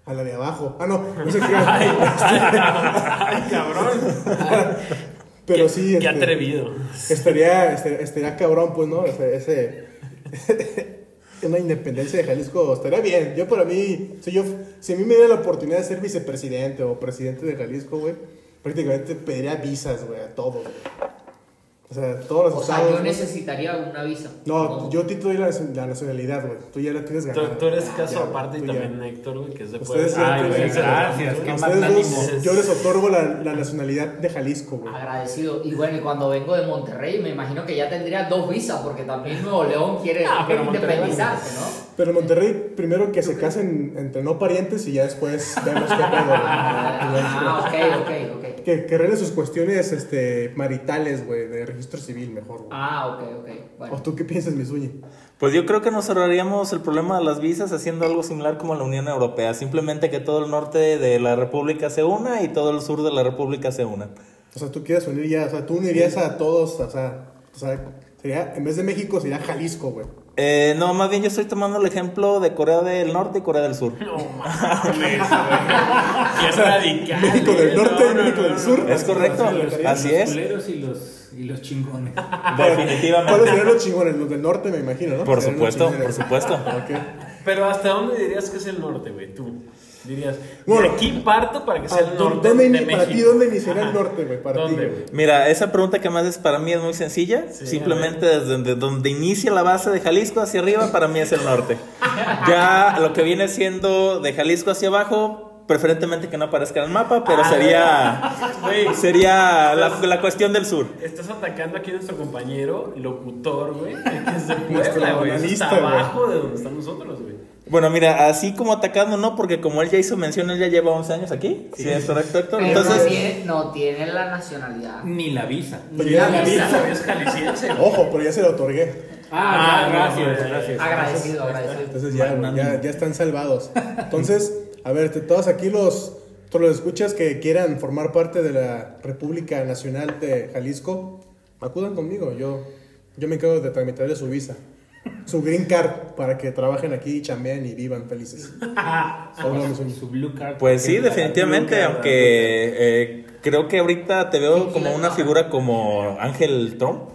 a la de abajo. Ah, no, no sé qué. Ay, cabrón. Pero Qué- sí, Qué este, atrevido. estaría, este- estaría cabrón, pues, ¿no? Ese, ese- una independencia de Jalisco estaría bien. Yo para mí, si, yo, si a mí me diera la oportunidad de ser vicepresidente o presidente de Jalisco, güey, prácticamente pediría visas, güey, a todos, güey. O sea, todos los O sea, estados. yo güey. necesitaría una visa. No, yo a ti te doy la, la nacionalidad, güey. Tú ya la tienes Tú, ganada. tú eres caso Ya, aparte y tú ya. también Héctor, güey, que se Ustedes puede. ya Ay, tienen- güey, gracias, qué ustedes dos, yo les otorgo la, la nacionalidad de Jalisco, güey. Agradecido. Y bueno, y cuando vengo de Monterrey, me imagino que ya tendría dos visas, porque también Nuevo León quiere, Ah, quiere pero Monterrey- independizarse, ¿no? Pero Monterrey, primero que se casen entre no parientes y ya después vemos qué pedo. Ah, ok, ok, ok. Que, que sus cuestiones este, maritales, güey, de registro civil mejor, güey. Ah, ok, ok. Bueno. ¿O tú qué piensas, Misuñi? Pues yo creo que nos ahorraríamos el problema de las visas haciendo algo similar como la Unión Europea. Simplemente que todo el norte de la República se una y todo el sur de la República se una. O sea, tú quieres unir ya, o sea, tú unirías a todos, o sea, o sea sería, en vez de México sería Jalisco, güey. Eh, no, más bien yo estoy tomando el ejemplo de Corea del Norte y Corea del Sur. No mames, güey. Qué radical. México del norte No, México no, del sur. Es correcto, así los es. culeros y los, y los chingones. ¿Cuáles Definitivamente. serían los chingones? Los del norte, me imagino, ¿no? Por supuesto, por supuesto. Ok. Pero ¿hasta dónde dirías que es el norte, güey? Tú dirías, Bueno, de aquí parto para que sea el norte ¿dónde de para ti, ¿dónde iniciaría el norte, güey? Para ti, ¿Dónde, güey. güey? Mira, esa pregunta que me haces para mí es muy sencilla. Sí, Simplemente desde donde, donde inicia la base de Jalisco hacia arriba, para mí es el norte. Ya lo que viene siendo de Jalisco hacia abajo, preferentemente que no aparezca en el mapa, pero Ah, sería, sería la, la cuestión del sur. Estás atacando aquí a nuestro compañero, locutor, güey, que es de Puebla, güey. Está abajo de donde estamos nosotros, güey. Bueno, mira, así como atacando, no, porque como él ya hizo mención, él ya lleva 11 años aquí. Sí, es correcto, Héctor. Pero no, Entonces, tiene, no tiene la nacionalidad. Ni la visa. Pero Ya ya- la visa, es güey. Ojo, pero ya se lo otorgué. Ah, Ah, gracias, gracias. Agradecido, agradecido. Entonces ya, ya, ya están salvados. Entonces, a ver, te- todos aquí los, todos los escuchas que quieran formar parte de la República Nacional de Jalisco, acudan conmigo. Yo, yo me encargo de tramitarle su visa, su green card, para que trabajen aquí, chambeen y vivan felices. Sueño. Su blue card. Pues sí, definitivamente, aunque eh, creo que ahorita te veo como una figura como Ángel Trump.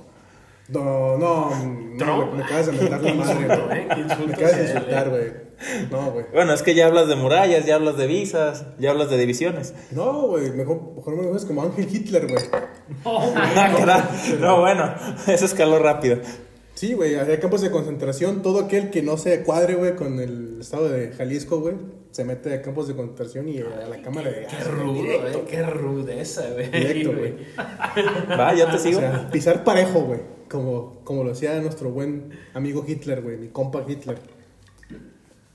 No, no, no, Trump. me, me acabas de mentar la madre, güey. eh, Me acabas de insultar, eh. güey. No, güey. Bueno, es que ya hablas de murallas, ya hablas de visas, ya hablas de divisiones. No, güey, mejor, mejor me dejes como Ángel Hitler, güey. Ah, caray. no, bueno, eso escaló rápido. Sí, güey, hay campos de concentración. Todo aquel que no se cuadre, güey, con el estado de Jalisco, güey, se mete a campos de concentración y a la cámara de Qué rudo, güey, directo. eh. Qué rudeza, güey. Directo, güey. Va, ya te O sigo. sea, pisar parejo, güey. Como, como lo hacía nuestro buen amigo Hitler, güey, mi compa Hitler.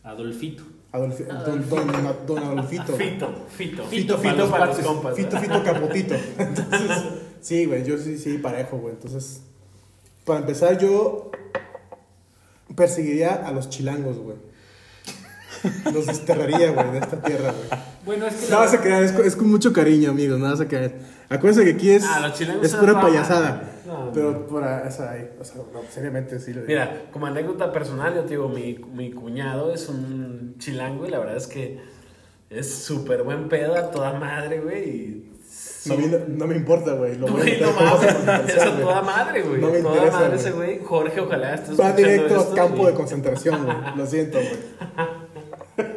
Adolfito. Adolfi- don, don, don Adolfito. Fito, fito. Fito, Fito fito, para los compas. Fito, fito, capotito. Entonces, sí, güey, yo sí, sí, parejo, güey. Entonces, para empezar, yo perseguiría a los chilangos, güey. Los desterraría, güey, de esta tierra, güey. Bueno, es que. No vas a creer, es, con- es con mucho cariño, amigos, no vas a creer. Acuérdense que aquí es, Ah, los chilangos es pura payasada. No, pero por ahí, o sea, ahí, o sea, no, seriamente sí. lo digo. Mira, como anécdota personal, yo te digo, mi, mi cuñado es un chilango y la verdad es que es súper buen pedo a toda madre, güey. y no, me- no me importa, güey. Lo no mames, concentración, es a güey. toda madre, güey. No me toda interesa, madre ese güey. Jorge, ojalá estés Va directo esto, a campo y- de concentración, güey. Lo siento, güey.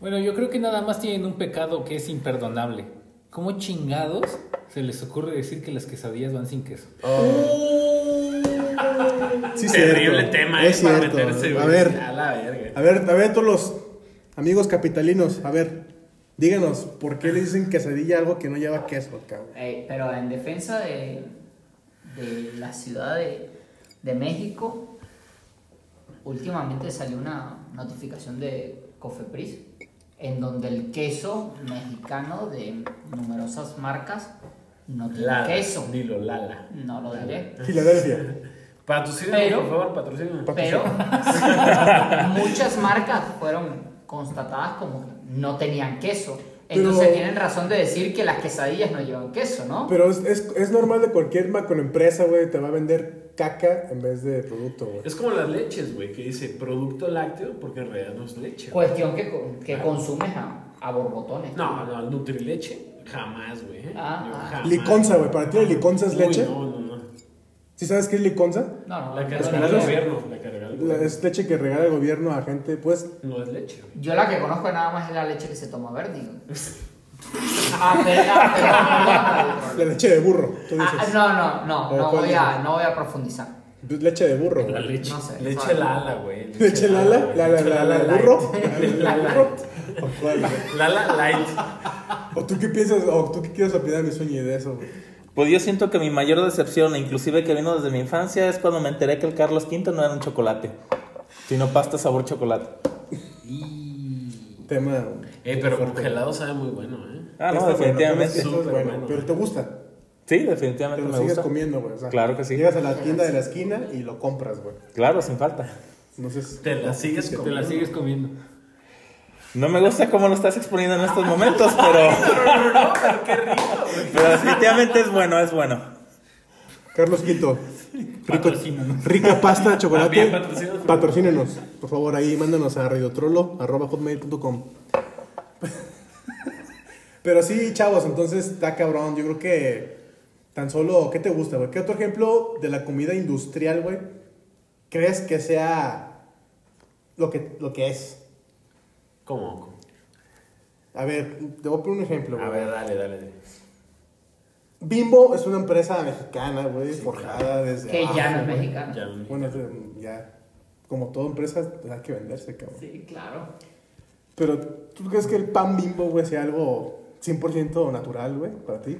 Bueno, yo creo que nada más tienen un pecado que es imperdonable. ¿Cómo chingados se les ocurre decir que las quesadillas van sin queso? Sí, Terrible cierto. tema, eh, es para cierto. meterse. A ver, A la verga. a ver, a ver, todos los amigos capitalinos, a ver, díganos, ¿por qué le dicen quesadilla a algo que no lleva queso, cabrón? Eh, pero en defensa de, de la ciudad de, de México, últimamente salió una notificación de Cofepris en donde el queso mexicano de numerosas marcas no tiene Lala. queso. Dilo, Lala. No lo diré. Filadelfia. Patrocínanos, Pero- por favor, patrocínanos. Pero muchas marcas fueron constatadas como que no tenían queso. Entonces Pero- tienen razón de decir que las quesadillas no llevan queso, ¿no? Pero es, es, es normal de cualquier macroempresa, güey, te va a vender caca en vez de producto, güey. Es como las leches, güey, que dice producto lácteo porque en realidad no es leche. Cuestión que, que consumes a, a borbotones. No, no, Nutrileche, jamás, güey. ¿eh? Ah, ah. jamás. Liconza, güey, ¿para ti la liconza es leche? No, no. ¿Sí sabes qué es liconza? No, no, La que no, regala no, el no. gobierno. La que regala el La- gobierno. es leche que regala el gobierno a gente, pues, No es leche. Yo la que conozco nada más es la leche que se toma verde. Ah. La leche de burro, tú Ah, dices. no, no, no, ¿O no cuál voy, a, no voy a profundizar. Pues leche de burro. La leche. No sé. Leche. Lala, güey. ¿Leche Lala? ¿La, la, la, la burro? Leche ¿La de Lala light. ¿O cuál, güey? Lala Light. ¿O tú qué piensas, o tú qué quieres opinar mi sueño de eso, güey? Pues yo siento que mi mayor decepción, inclusive que vino desde mi infancia, es cuando me enteré que el Carlos V no era un chocolate, sino pasta sabor chocolate. Tema. Eh, pero fuerte. congelado sabe muy bueno, ¿eh? Ah, no, Está bueno, definitivamente. pero es que eso es Súper bueno, bueno. Pero te gusta. Sí, Te definitivamente lo me sigues gusta. comiendo, güey. o sea, Claro que sí. Llegas a la tienda de la esquina y lo compras, güey. Claro, sin falta. Entonces, Te la sigues Te la sigues comiendo. No me gusta cómo lo estás exponiendo en estos momentos, pero, pero definitivamente es bueno, es bueno. Carlos Quinto. Rico, rica pasta de chocolate. Patrocínenos. Por favor, ahí mándanos a radiotrolo.com. Pero sí, chavos, entonces está cabrón. Yo creo que tan solo, ¿qué te gusta, güey? ¿Qué otro ejemplo de la comida industrial, güey? ¿Crees que sea lo que, lo que es? ¿Cómo? A ver, te voy a poner un ejemplo, A güey. ver, dale, dale. Bimbo es una empresa mexicana, güey, forjada desde. Que ya no es. Ya. Bueno, ya. Como toda empresa, hay que venderse, cabrón. Sí, claro. Pero, ¿tú crees que el pan bimbo, güey, sea algo 100% natural, güey, para ti?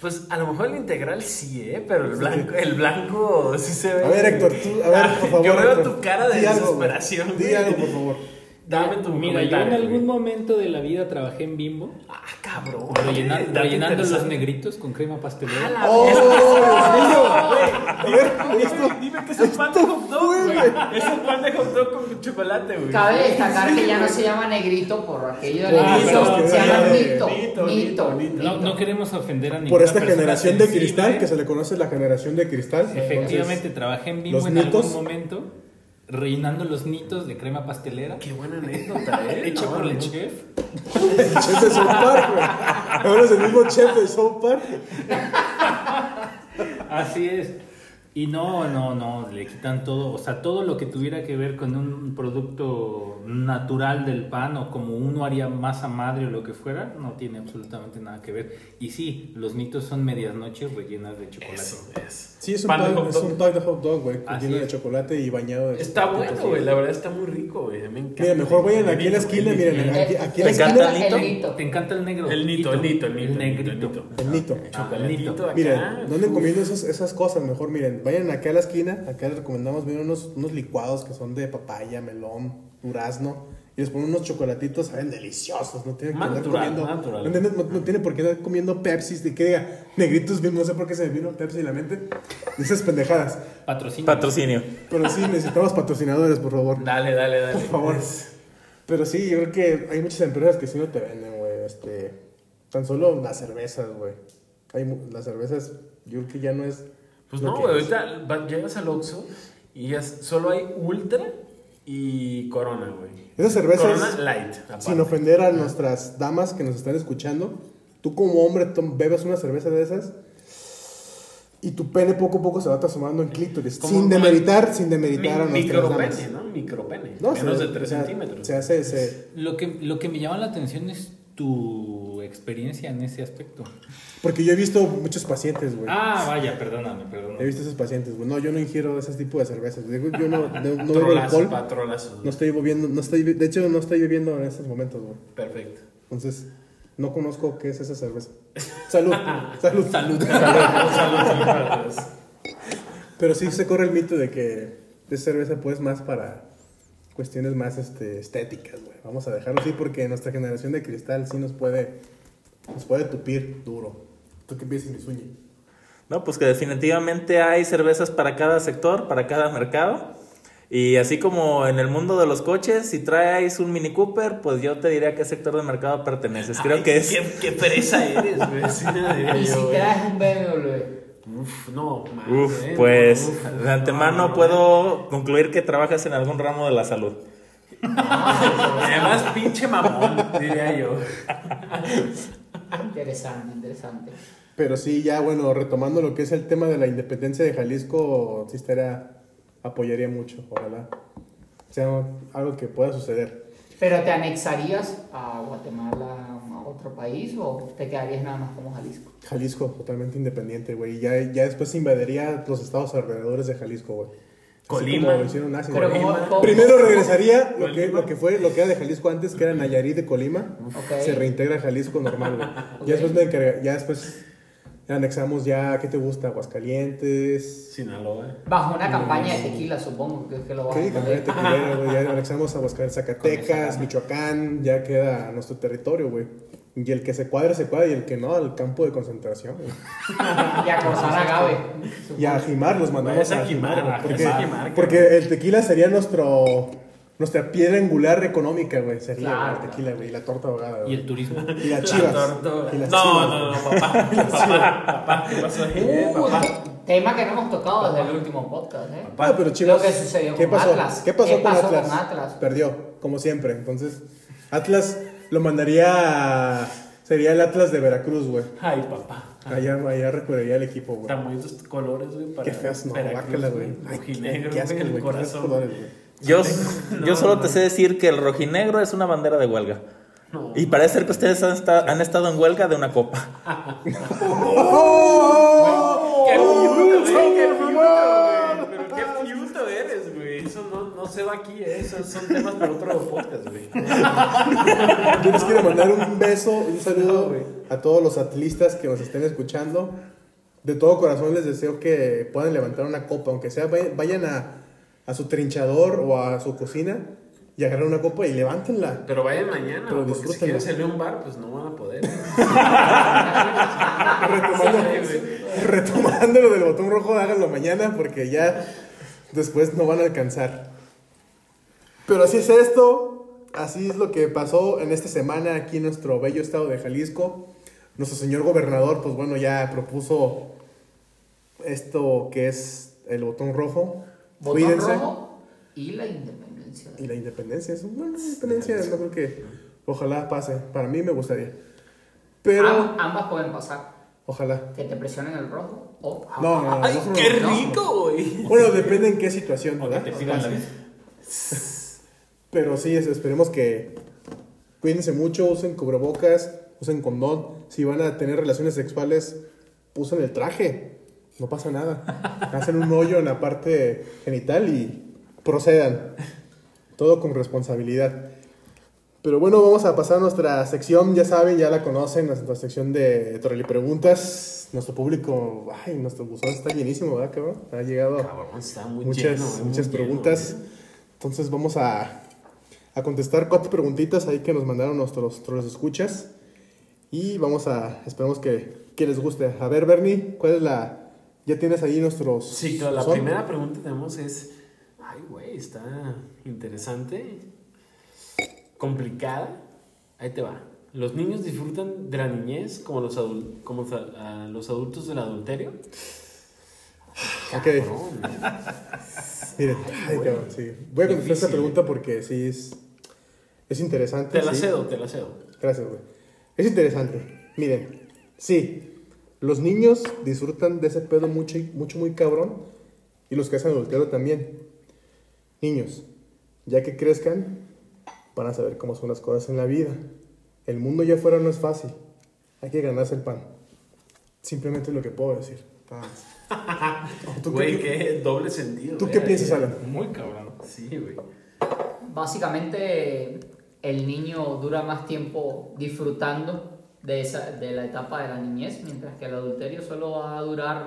Pues a lo mejor el integral sí, ¿eh? Pero el blanco, el blanco sí se ve. A ver, Héctor, tú, a ver, por favor. Yo veo Héctor, tu cara de di algo, güey. desesperación. Di güey. algo, por favor. Dame tu Mira, yo en algún güey. momento de la vida trabajé en Bimbo, Ah, cabrón. rellena- rellenando los negritos con crema pastelera. La ¡Oh. Dios mío! Dime que es un pan de hot dog, güey. Es un pan de hot dog con chocolate, güey. Cabe destacar que ya no se llama negrito por aquello de Ah, nito, perdón, se llama nito, Nito, No, no queremos ofender a ninguna Por esta generación de cristal, que se le conoce la generación de cristal. Efectivamente, trabajé en Bimbo en algún momento, rellenando los nitos de crema pastelera, Qué buena anécdota, ¿eh? hecho por el chef. El chef de South Park, güey. Ahora es el mismo chef de South Park. Así es. Y no, no, no, le quitan todo, o sea, todo lo que tuviera que ver con un producto natural del pan o como uno haría masa madre o lo que fuera, no tiene absolutamente nada que ver. Y sí, los nitos son medias noches rellenas de chocolate. Eso es. Sí, es un, Pan de dog, hot es dog. un dog de hot dog, güey. Lleno de chocolate y bañado de Está chocolate. bueno, güey. La verdad está muy rico, güey. Me encanta. Mira, mejor vayan aquí en la esquina, miren, aquí, aquí en la ¿Te encanta esquina. el nito? El nito. ¿Te encanta el negro? El nito, el nito, el nito. El negrito. El nito. Chocolatito. Miren, no anden comiendo esas, esas cosas, mejor miren, vayan acá a la esquina, acá les recomendamos ver unos, unos licuados que son de papaya, melón, durazno, y les ponen unos chocolatitos, saben deliciosos, no tienen que andar natural, comiendo. ¿no, entiendes? No, no tiene por qué andar comiendo Pepsi, de que diga, negritos, bien, no sé por qué se me vino Pepsi en la mente, esas pendejadas, Patrocinio. Patrocinio. pero sí, necesitamos patrocinadores, por favor. Dale, dale, dale. Por favor. Pero sí, yo creo que hay muchas empresas que sí no te venden, güey. Este, tan solo las cervezas, güey. Hay las cervezas, yo creo que ya no es. Pues no, güey. Ahorita va- llegas al Oxxo y es- solo hay Ultra y Corona, güey. Esas cervezas, Corona Light. aparte. sin ofender a nuestras damas que nos están escuchando, tú como hombre tom- bebes una cerveza de esas y tu pene poco a poco se va transformando en clítoris. Como- sin como demeritar, sin demeritar a Mi- nuestras Micropene, damas. ¿no? Micropene. No, Menos se- de 3 o sea, centímetros. Se hace, se, Lo que, lo que me llama la atención es tu experiencia en ese aspecto. porque yo he visto muchos pacientes, güey. Ah, vaya, perdóname, He perdóname. visto esos pacientes, güey. No, yo no ingiero ese tipo de cervezas. Yo no, no, no bebo alcohol. patrolazo. No estoy bebiendo, no estoy, de hecho no estoy bebiendo en estos momentos, güey. Perfecto. Entonces, no conozco qué es esa cerveza. Salud, salud. Salud. Salud, salud. Pero sí se corre el mito de que esa cerveza pues más para cuestiones más este, estéticas, güey. Vamos a dejarlo así porque nuestra generación de cristal sí nos puede, nos puede tupir duro. ¿Tú qué piensas, mi sueño? No, pues que definitivamente hay cervezas para cada sector, para cada mercado. Y así como en el mundo de los coches, si traes un Mini Cooper, pues yo te diría a qué sector de mercado perteneces. Creo Ay, que es... Qué, qué pereza eres, güey. Sí, Y si traes un BMW. Uf, no, más, Uf, eh, pues de antemano no, puedo concluir que trabajas en algún ramo de la salud. Además, pinche mamón, diría yo. Interesante, interesante. Pero sí, ya bueno, retomando lo que es el tema de la independencia de Jalisco, sí estaría, apoyaría mucho, ojalá. Sea algo que pueda suceder. ¿Pero te anexarías a Guatemala, a otro país, o te quedarías nada más como Jalisco? Jalisco, totalmente independiente, güey. Ya, ya después invadiría los estados alrededores de Jalisco, güey. Colima. como- Primero regresaría lo que, Colima. lo que fue, lo que era de Jalisco antes, que era Nayarit de Colima. Se reintegra a Jalisco normal, güey. Ya después me encarga- ya después anexamos ya, ¿qué te gusta? Aguascalientes. Sinaloa. Bajo una campaña de tequila, supongo que, que lo vas Sí, a también poner. tequilero, güey. Ya anexamos a Aguascalientes, Zacatecas, Michoacán, ya queda nuestro territorio, güey. Y el que se cuadre, se cuadra, y el que no, al campo de concentración. Y a cortar agave. Y a Jimar los mandamos a a Jimar, a porque, Jimar, porque el tequila sería nuestro nuestra piedra angular económica, güey. Sería Claro, el tequila, güey, y la torta ahogada, Y el turismo. Y las chivas. Y las no, chivas, no, no, güey. papá. papá, papá, ¿qué pasó ahí? eh, Uh, papá? tema que no hemos tocado desde el último podcast, ¿eh? Ah, pero Chivas. Lo que sucedió ¿qué con pasó? Atlas. ¿Qué pasó, ¿Qué con, pasó Atlas? con Atlas? Perdió, como siempre. Entonces, Atlas lo mandaría. a- Sería el Atlas de Veracruz, güey. Ay, papá. Allá, allá recorrería el equipo, güey. Tan bonitos colores, güey. para Qué feas, no, Veracruz, güey. Ay, Rojinegro, qué asco, güey, el corazón. colores. Yo, No, yo solo no. te sé decir que el rojinegro es una bandera de huelga. No. Y parece ser que ustedes han, esta- han estado en huelga de una copa. ¡Qué fiuto, güey! ¡Qué no, se va aquí, ¿eh? Esos son temas para otro podcast, güey. Yo les quiero mandar un beso, un saludo a todos los atlistas que nos estén escuchando. De todo corazón les deseo que puedan levantar una copa, aunque sea vay- vayan a, a su trinchador o a su cocina y agarrar una copa y levántenla. Pero vayan mañana, Pero porque si quieren salir a un bar, pues no van a poder. Retomando, retomando lo del botón rojo, háganlo mañana porque ya después no van a alcanzar. Pero así es esto, así es lo que pasó en esta semana aquí en nuestro bello estado de Jalisco. Nuestro señor gobernador, pues bueno, ya propuso esto que es el botón rojo. Botón Cuídense. rojo y la independencia. Y la independencia, es bueno, la independencia no creo que ojalá pase. Para mí me gustaría. Pero Am- ambas pueden pasar. ojalá. Que te presionen el rojo o... No, no, no, ¡Ay, no, qué no. rico, güey! Bueno, depende en qué situación, O que ¿verdad? te pidan la visa. Pero sí, es- esperemos que cuídense mucho, usen cubrebocas, usen condón. Si van a tener relaciones sexuales, usen el traje. No pasa nada. Hacen un hoyo en la parte genital y procedan. Todo con responsabilidad. Pero bueno, vamos a pasar a nuestra sección, ya saben, ya la conocen, nuestra sección de Torreli Preguntas. Nuestro público, ay, nuestro buzón está llenísimo, ¿verdad, cabrón? Ha llegado Cabrón, está muy muchas, lleno, eh, muy muchas lleno, preguntas. güey. Entonces vamos a, a contestar cuatro preguntitas ahí que nos mandaron nuestros troles escuchas. Y vamos a, esperemos que, que les guste. A ver, Bernie, ¿cuál es la... Ya tienes ahí nuestros... Sí, claro, la son? primera pregunta que tenemos es. Ay, güey, está interesante. Complicada. Ahí te va. ¿Los niños disfrutan de la niñez como los, como a los adultos del adulterio? Ok, Cabrón. miren. Ay, cabrón, sí. Voy a contestar esta pregunta porque sí es, es interesante. Te la sí. cedo, te la cedo. Gracias, güey. Es interesante. Miren, sí, los niños disfrutan de ese pedo mucho, mucho muy cabrón. Y los que hacen adulterio también. Niños, ya que crezcan, van a saber cómo son las cosas en la vida. El mundo allá afuera no es fácil. Hay que ganarse el pan. Simplemente es lo que puedo decir. Nada más. ¿Tú, Güey, qué, qué doble sentido. ¿Tú güey. qué piensas, Alan? Muy cabrón. Sí, güey. Básicamente el niño dura más tiempo disfrutando de, esa, de la etapa de la niñez, mientras que el adulterio solo va a durar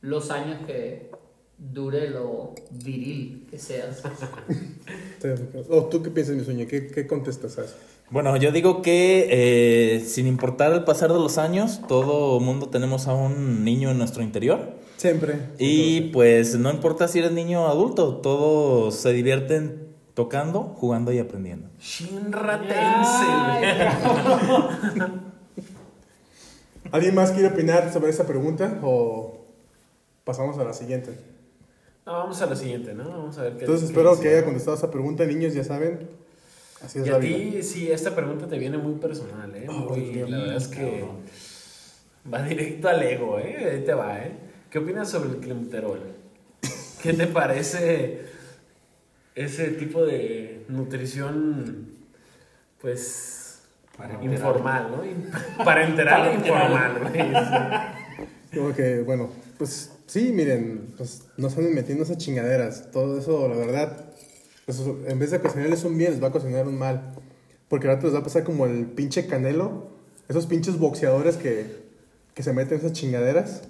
los años que dure lo viril que seas. ¿O tú qué piensas, mi sueño? ¿Qué, qué contestas a eso? Bueno, yo digo que eh, sin importar el pasar de los años, todo mundo tenemos a un niño en nuestro interior. Siempre. Y pues no importa si eres niño o adulto, todos se divierten tocando, jugando y aprendiendo. Shinratense, güey. ¿Alguien más quiere opinar sobre esa pregunta o pasamos a la siguiente? No, vamos a la siguiente, ¿no? Vamos a ver qué Entonces qué espero que haya contestado esa pregunta, niños, ya saben. Así es Y la a ti, sí, esta pregunta te viene muy personal, ¿eh? Oh, Muy- Dios la verdad es que va directo al ego, ¿eh? Ahí te va, ¿eh? ¿Qué opinas sobre el clenbuterol? ¿Qué te parece ese tipo de nutrición pues, Para informal, ¿no? Para enterar informal. Como que, bueno, pues sí, miren, pues no se anden metiendo esas chingaderas. Todo eso, la verdad, pues, en vez de cocinarles un bien, les va a cocinar un mal. Porque ahora les va a pasar como el pinche canelo, esos pinches boxeadores que, que se meten esas chingaderas.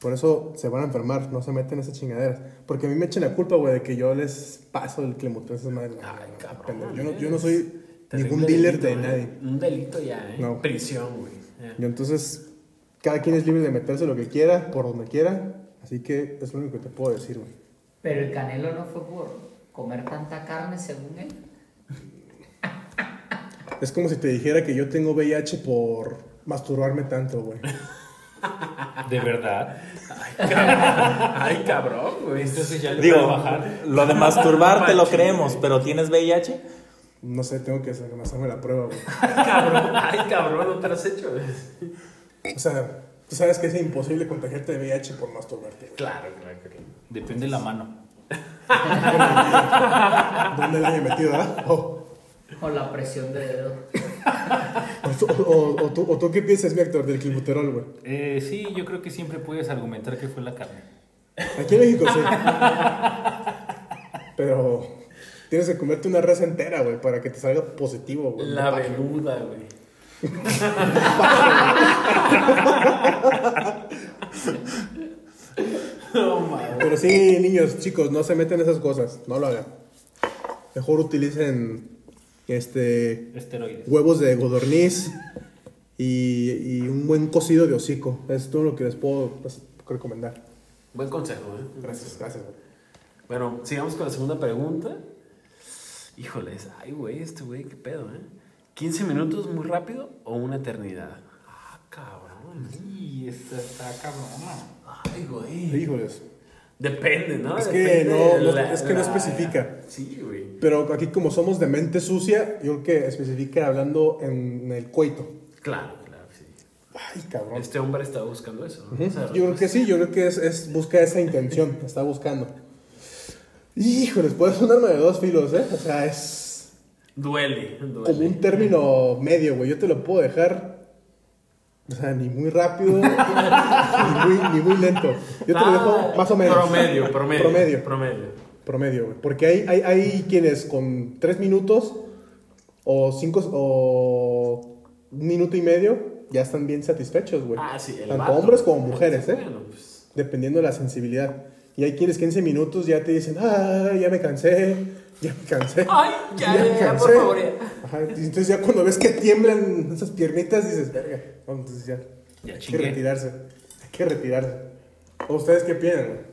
Por eso se van a enfermar, no se meten esas chingaderas. Porque a mí me echan la culpa, güey, de que yo les paso el clemotén a esas madres. Ay, cabrón. Yo no, eh. yo no soy ningún dealer delito, de ¿eh? nadie. Un delito ya, ¿eh? No. Prisión, güey. Ya. Y entonces, cada quien es libre de meterse lo que quiera, por donde quiera. Así que es lo único que te puedo decir, güey. Pero el Canelo no fue por comer tanta carne, según él. Es como si te dijera que yo tengo VIH por masturbarme tanto, güey. De verdad. Ay, cabrón, güey. Entonces ya le Digo, bajar. lo de masturbar te lo creemos, pero ¿tienes VIH? No sé, tengo que hacer- hacerme la prueba, güey. Cabrón, ay, cabrón, no te lo has hecho, güey. O sea, tú sabes que es imposible contagiarte de VIH por masturbarte, güey. Claro, claro, claro. Depende de la mano. ¿Dónde la he metido, ah? Oh. Con la presión de dedo. O, tú- o- o tú, o tú qué piensas, mi actor, del clibuterol, güey? Eh, sí, yo creo que siempre puedes argumentar que fue la carne. Aquí en México sí. Pero tienes que comerte una res entera, güey, para que te salga positivo, güey. La veluda, güey. Pero sí, niños, chicos, no se meten esas cosas, no lo hagan. Mejor utilicen este Esteroides. huevos de godorniz y, y un buen cocido de hocico. Es todo lo que les puedo pues, recomendar. Buen consejo, ¿eh? Gracias, gracias. güey. Bueno, sigamos con la segunda pregunta. Híjoles, ay, güey, este güey, qué pedo, ¿eh? ¿15 minutos muy rápido o una eternidad? Ah, cabrón. Y esta está cabrona. Ay, güey. Híjoles. Depende, ¿no? Es que Depende no- es que no especifica. Sí, güey. Pero aquí como somos de mente sucia, yo creo que especifica hablando en el coito. Claro, claro, sí. Ay, cabrón. Este hombre estaba buscando eso. ¿no? Yo creo que sí, yo creo que es, es busca esa intención, está buscando. Híjoles, puede sonarme de dos filos, ¿eh? O sea, es Duele, duele. como un término medio, güey. Yo te lo puedo dejar, o sea, ni muy rápido, ni, muy, ni muy lento. Yo te lo dejo más o menos. Promedio, promedio. Promedio. Promedio. Promedio, güey. Porque hay, hay, hay quienes con tres minutos o cinco o un minuto y medio ya están bien satisfechos, güey. Ah, sí, el Tanto vato. hombres como mujeres, ¿eh? Bueno, pues. Dependiendo de la sensibilidad. Y hay quienes 15 minutos ya te dicen, ah, ya me cansé, ya me cansé. Ay, ya, me ya, ya, por favor, ya. Ajá, entonces ya cuando ves que tiemblan esas piernitas dices, verga, no, entonces ya, Ya hay que retirarse, hay que retirarse. ¿O ustedes qué piensan? güey?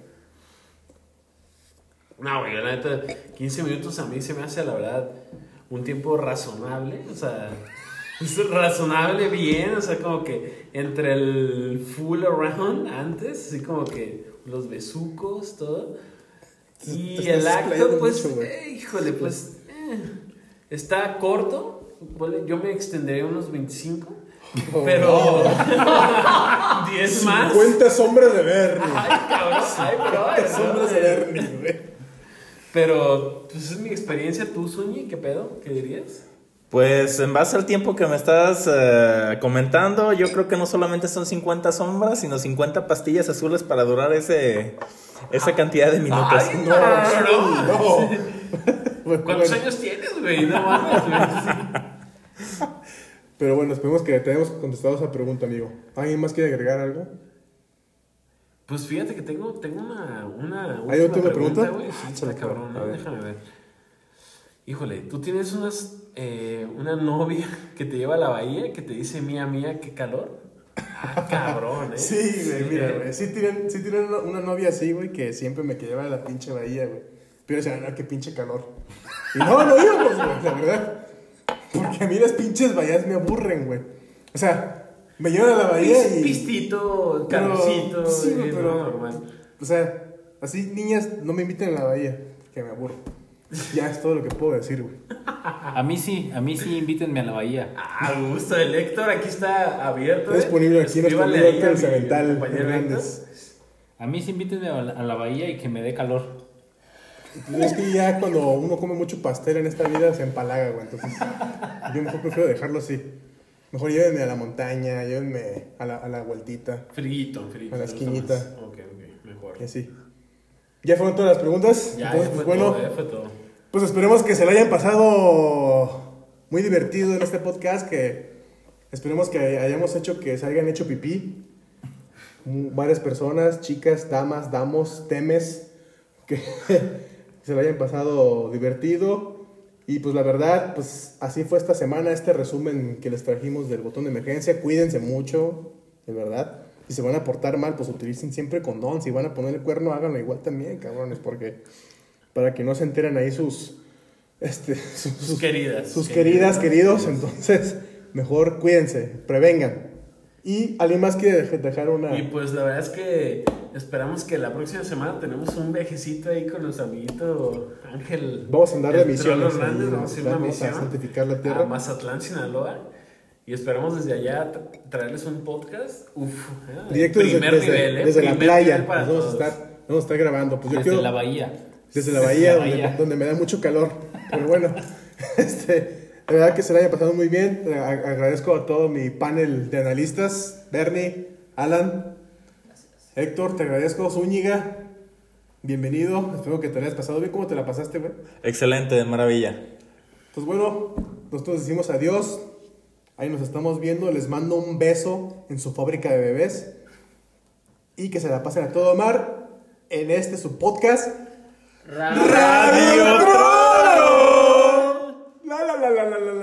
No, güey, la neta, 15 minutos a mí se me hace, la verdad, un tiempo razonable. O sea, es razonable bien. O sea, como que entre el full around antes, así como que los besucos, todo. Y Te el acto, pues, mucho, eh, híjole, pues, eh, está corto. Yo me extendería unos 25, pero 10 más. 50 sombras de Bernie. Ay, cabrón, ay, brother, sombras de brother. Bernie, güey. Pero, pues es mi experiencia, tú, Suñi, ¿qué pedo? ¿Qué dirías? Pues en base al tiempo que me estás eh, comentando, yo creo que no solamente son 50 sombras, sino 50 pastillas azules para durar ese esa cantidad de minutos. Ay, No, no, no. ¿Cuántos años tienes, güey? No mames, güey. Pero bueno, esperemos que te hayamos contestado esa pregunta, amigo. ¿Alguien más quiere agregar algo? Pues fíjate que tengo, tengo una, una ¿Hay última otra pregunta? güey. Sí, Ah, cabrón, ver. déjame ver. Híjole, tú tienes unas, eh, una novia que te lleva a la bahía que te dice, mía, mía, qué calor. Ah, cabrón, ¿eh? Sí, güey, mira, güey. Sí tienen, sí tienen una, novia así, güey, que siempre me lleva a la pinche bahía, güey. Pero decían, ah, qué pinche calor. Y no, no íbamos, güey, la verdad. Porque a mí las pinches bahías me aburren, güey. O sea, me llevan a la bahía Pis- y... Pistito, pero- calorcito, sí, güey, güey, no, pero... normal. O sea, así, niñas, no me inviten a la bahía, que me aburro. Ya es todo lo que puedo decir, güey. A mí sí, a mí sí, invítenme a la bahía. A gusto, el Héctor aquí está abierto. Está ¿eh? disponible aquí nuestro ahí a Héctor mi Cemental compañero Hernández. A mí sí invítenme a la, a la bahía y que me dé calor. Pues es que ya cuando uno come mucho pastel en esta vida se empalaga, güey. Entonces, yo mejor prefiero dejarlo así. Mejor llévenme a la montaña, llévenme a la, a la vueltita. Frito, frito. A la esquinita. Ok, ok, mejor. Y así. ¿Ya fueron todas las preguntas? Ya, Entonces, ya fue pues, bueno, todo, ya fue todo. Pues esperemos que se lo hayan pasado muy divertido en este podcast. Que esperemos que hayamos hecho que se hayan hecho pipí. Mm, Varias personas, chicas, damas, damos, temes, que se lo hayan pasado divertido. Y pues la verdad, pues así fue esta semana, este resumen que les trajimos del botón de emergencia. Cuídense mucho, de verdad. Si se van a portar mal, pues utilicen siempre condón. Si van a poner el cuerno, háganlo igual también, cabrones, porque para que no se enteren ahí sus, este, sus, Sus queridas. sus queridas, queridos. Entonces, mejor cuídense, prevengan. Y alguien más quiere dej- dejar una. Y pues la verdad es que esperamos que la próxima semana tenemos un viajecito ahí con nuestro amiguito Ángel. Vamos a andar de misiones Hernández, vamos a hacer una vamos a misión santificar la tierra. a Mazatlán, Sinaloa. Y esperamos desde allá tra- traerles un podcast. Uf, eh, Directo desde, primer desde- nivel, ¿eh? desde la Primer playa. nivel para Nos vamos, a estar, vamos a estar grabando. Pues yo Desde quiero- la bahía. Desde la bahía, la donde, bahía. donde me da mucho calor. Pero bueno, este, la verdad que se la haya pasado muy bien. A- agradezco a todo mi panel de analistas. Bernie, Alan, Héctor, te agradezco. Zúñiga, bienvenido. Espero que te la hayas pasado bien. ¿Cómo te la pasaste, güey? Excelente, de maravilla. Pues bueno, nosotros decimos adiós. Ahí nos estamos viendo. Les mando un beso en su fábrica de bebés. Y que se la pasen a todo mar en este su podcast. Radio, Radio la la la la la.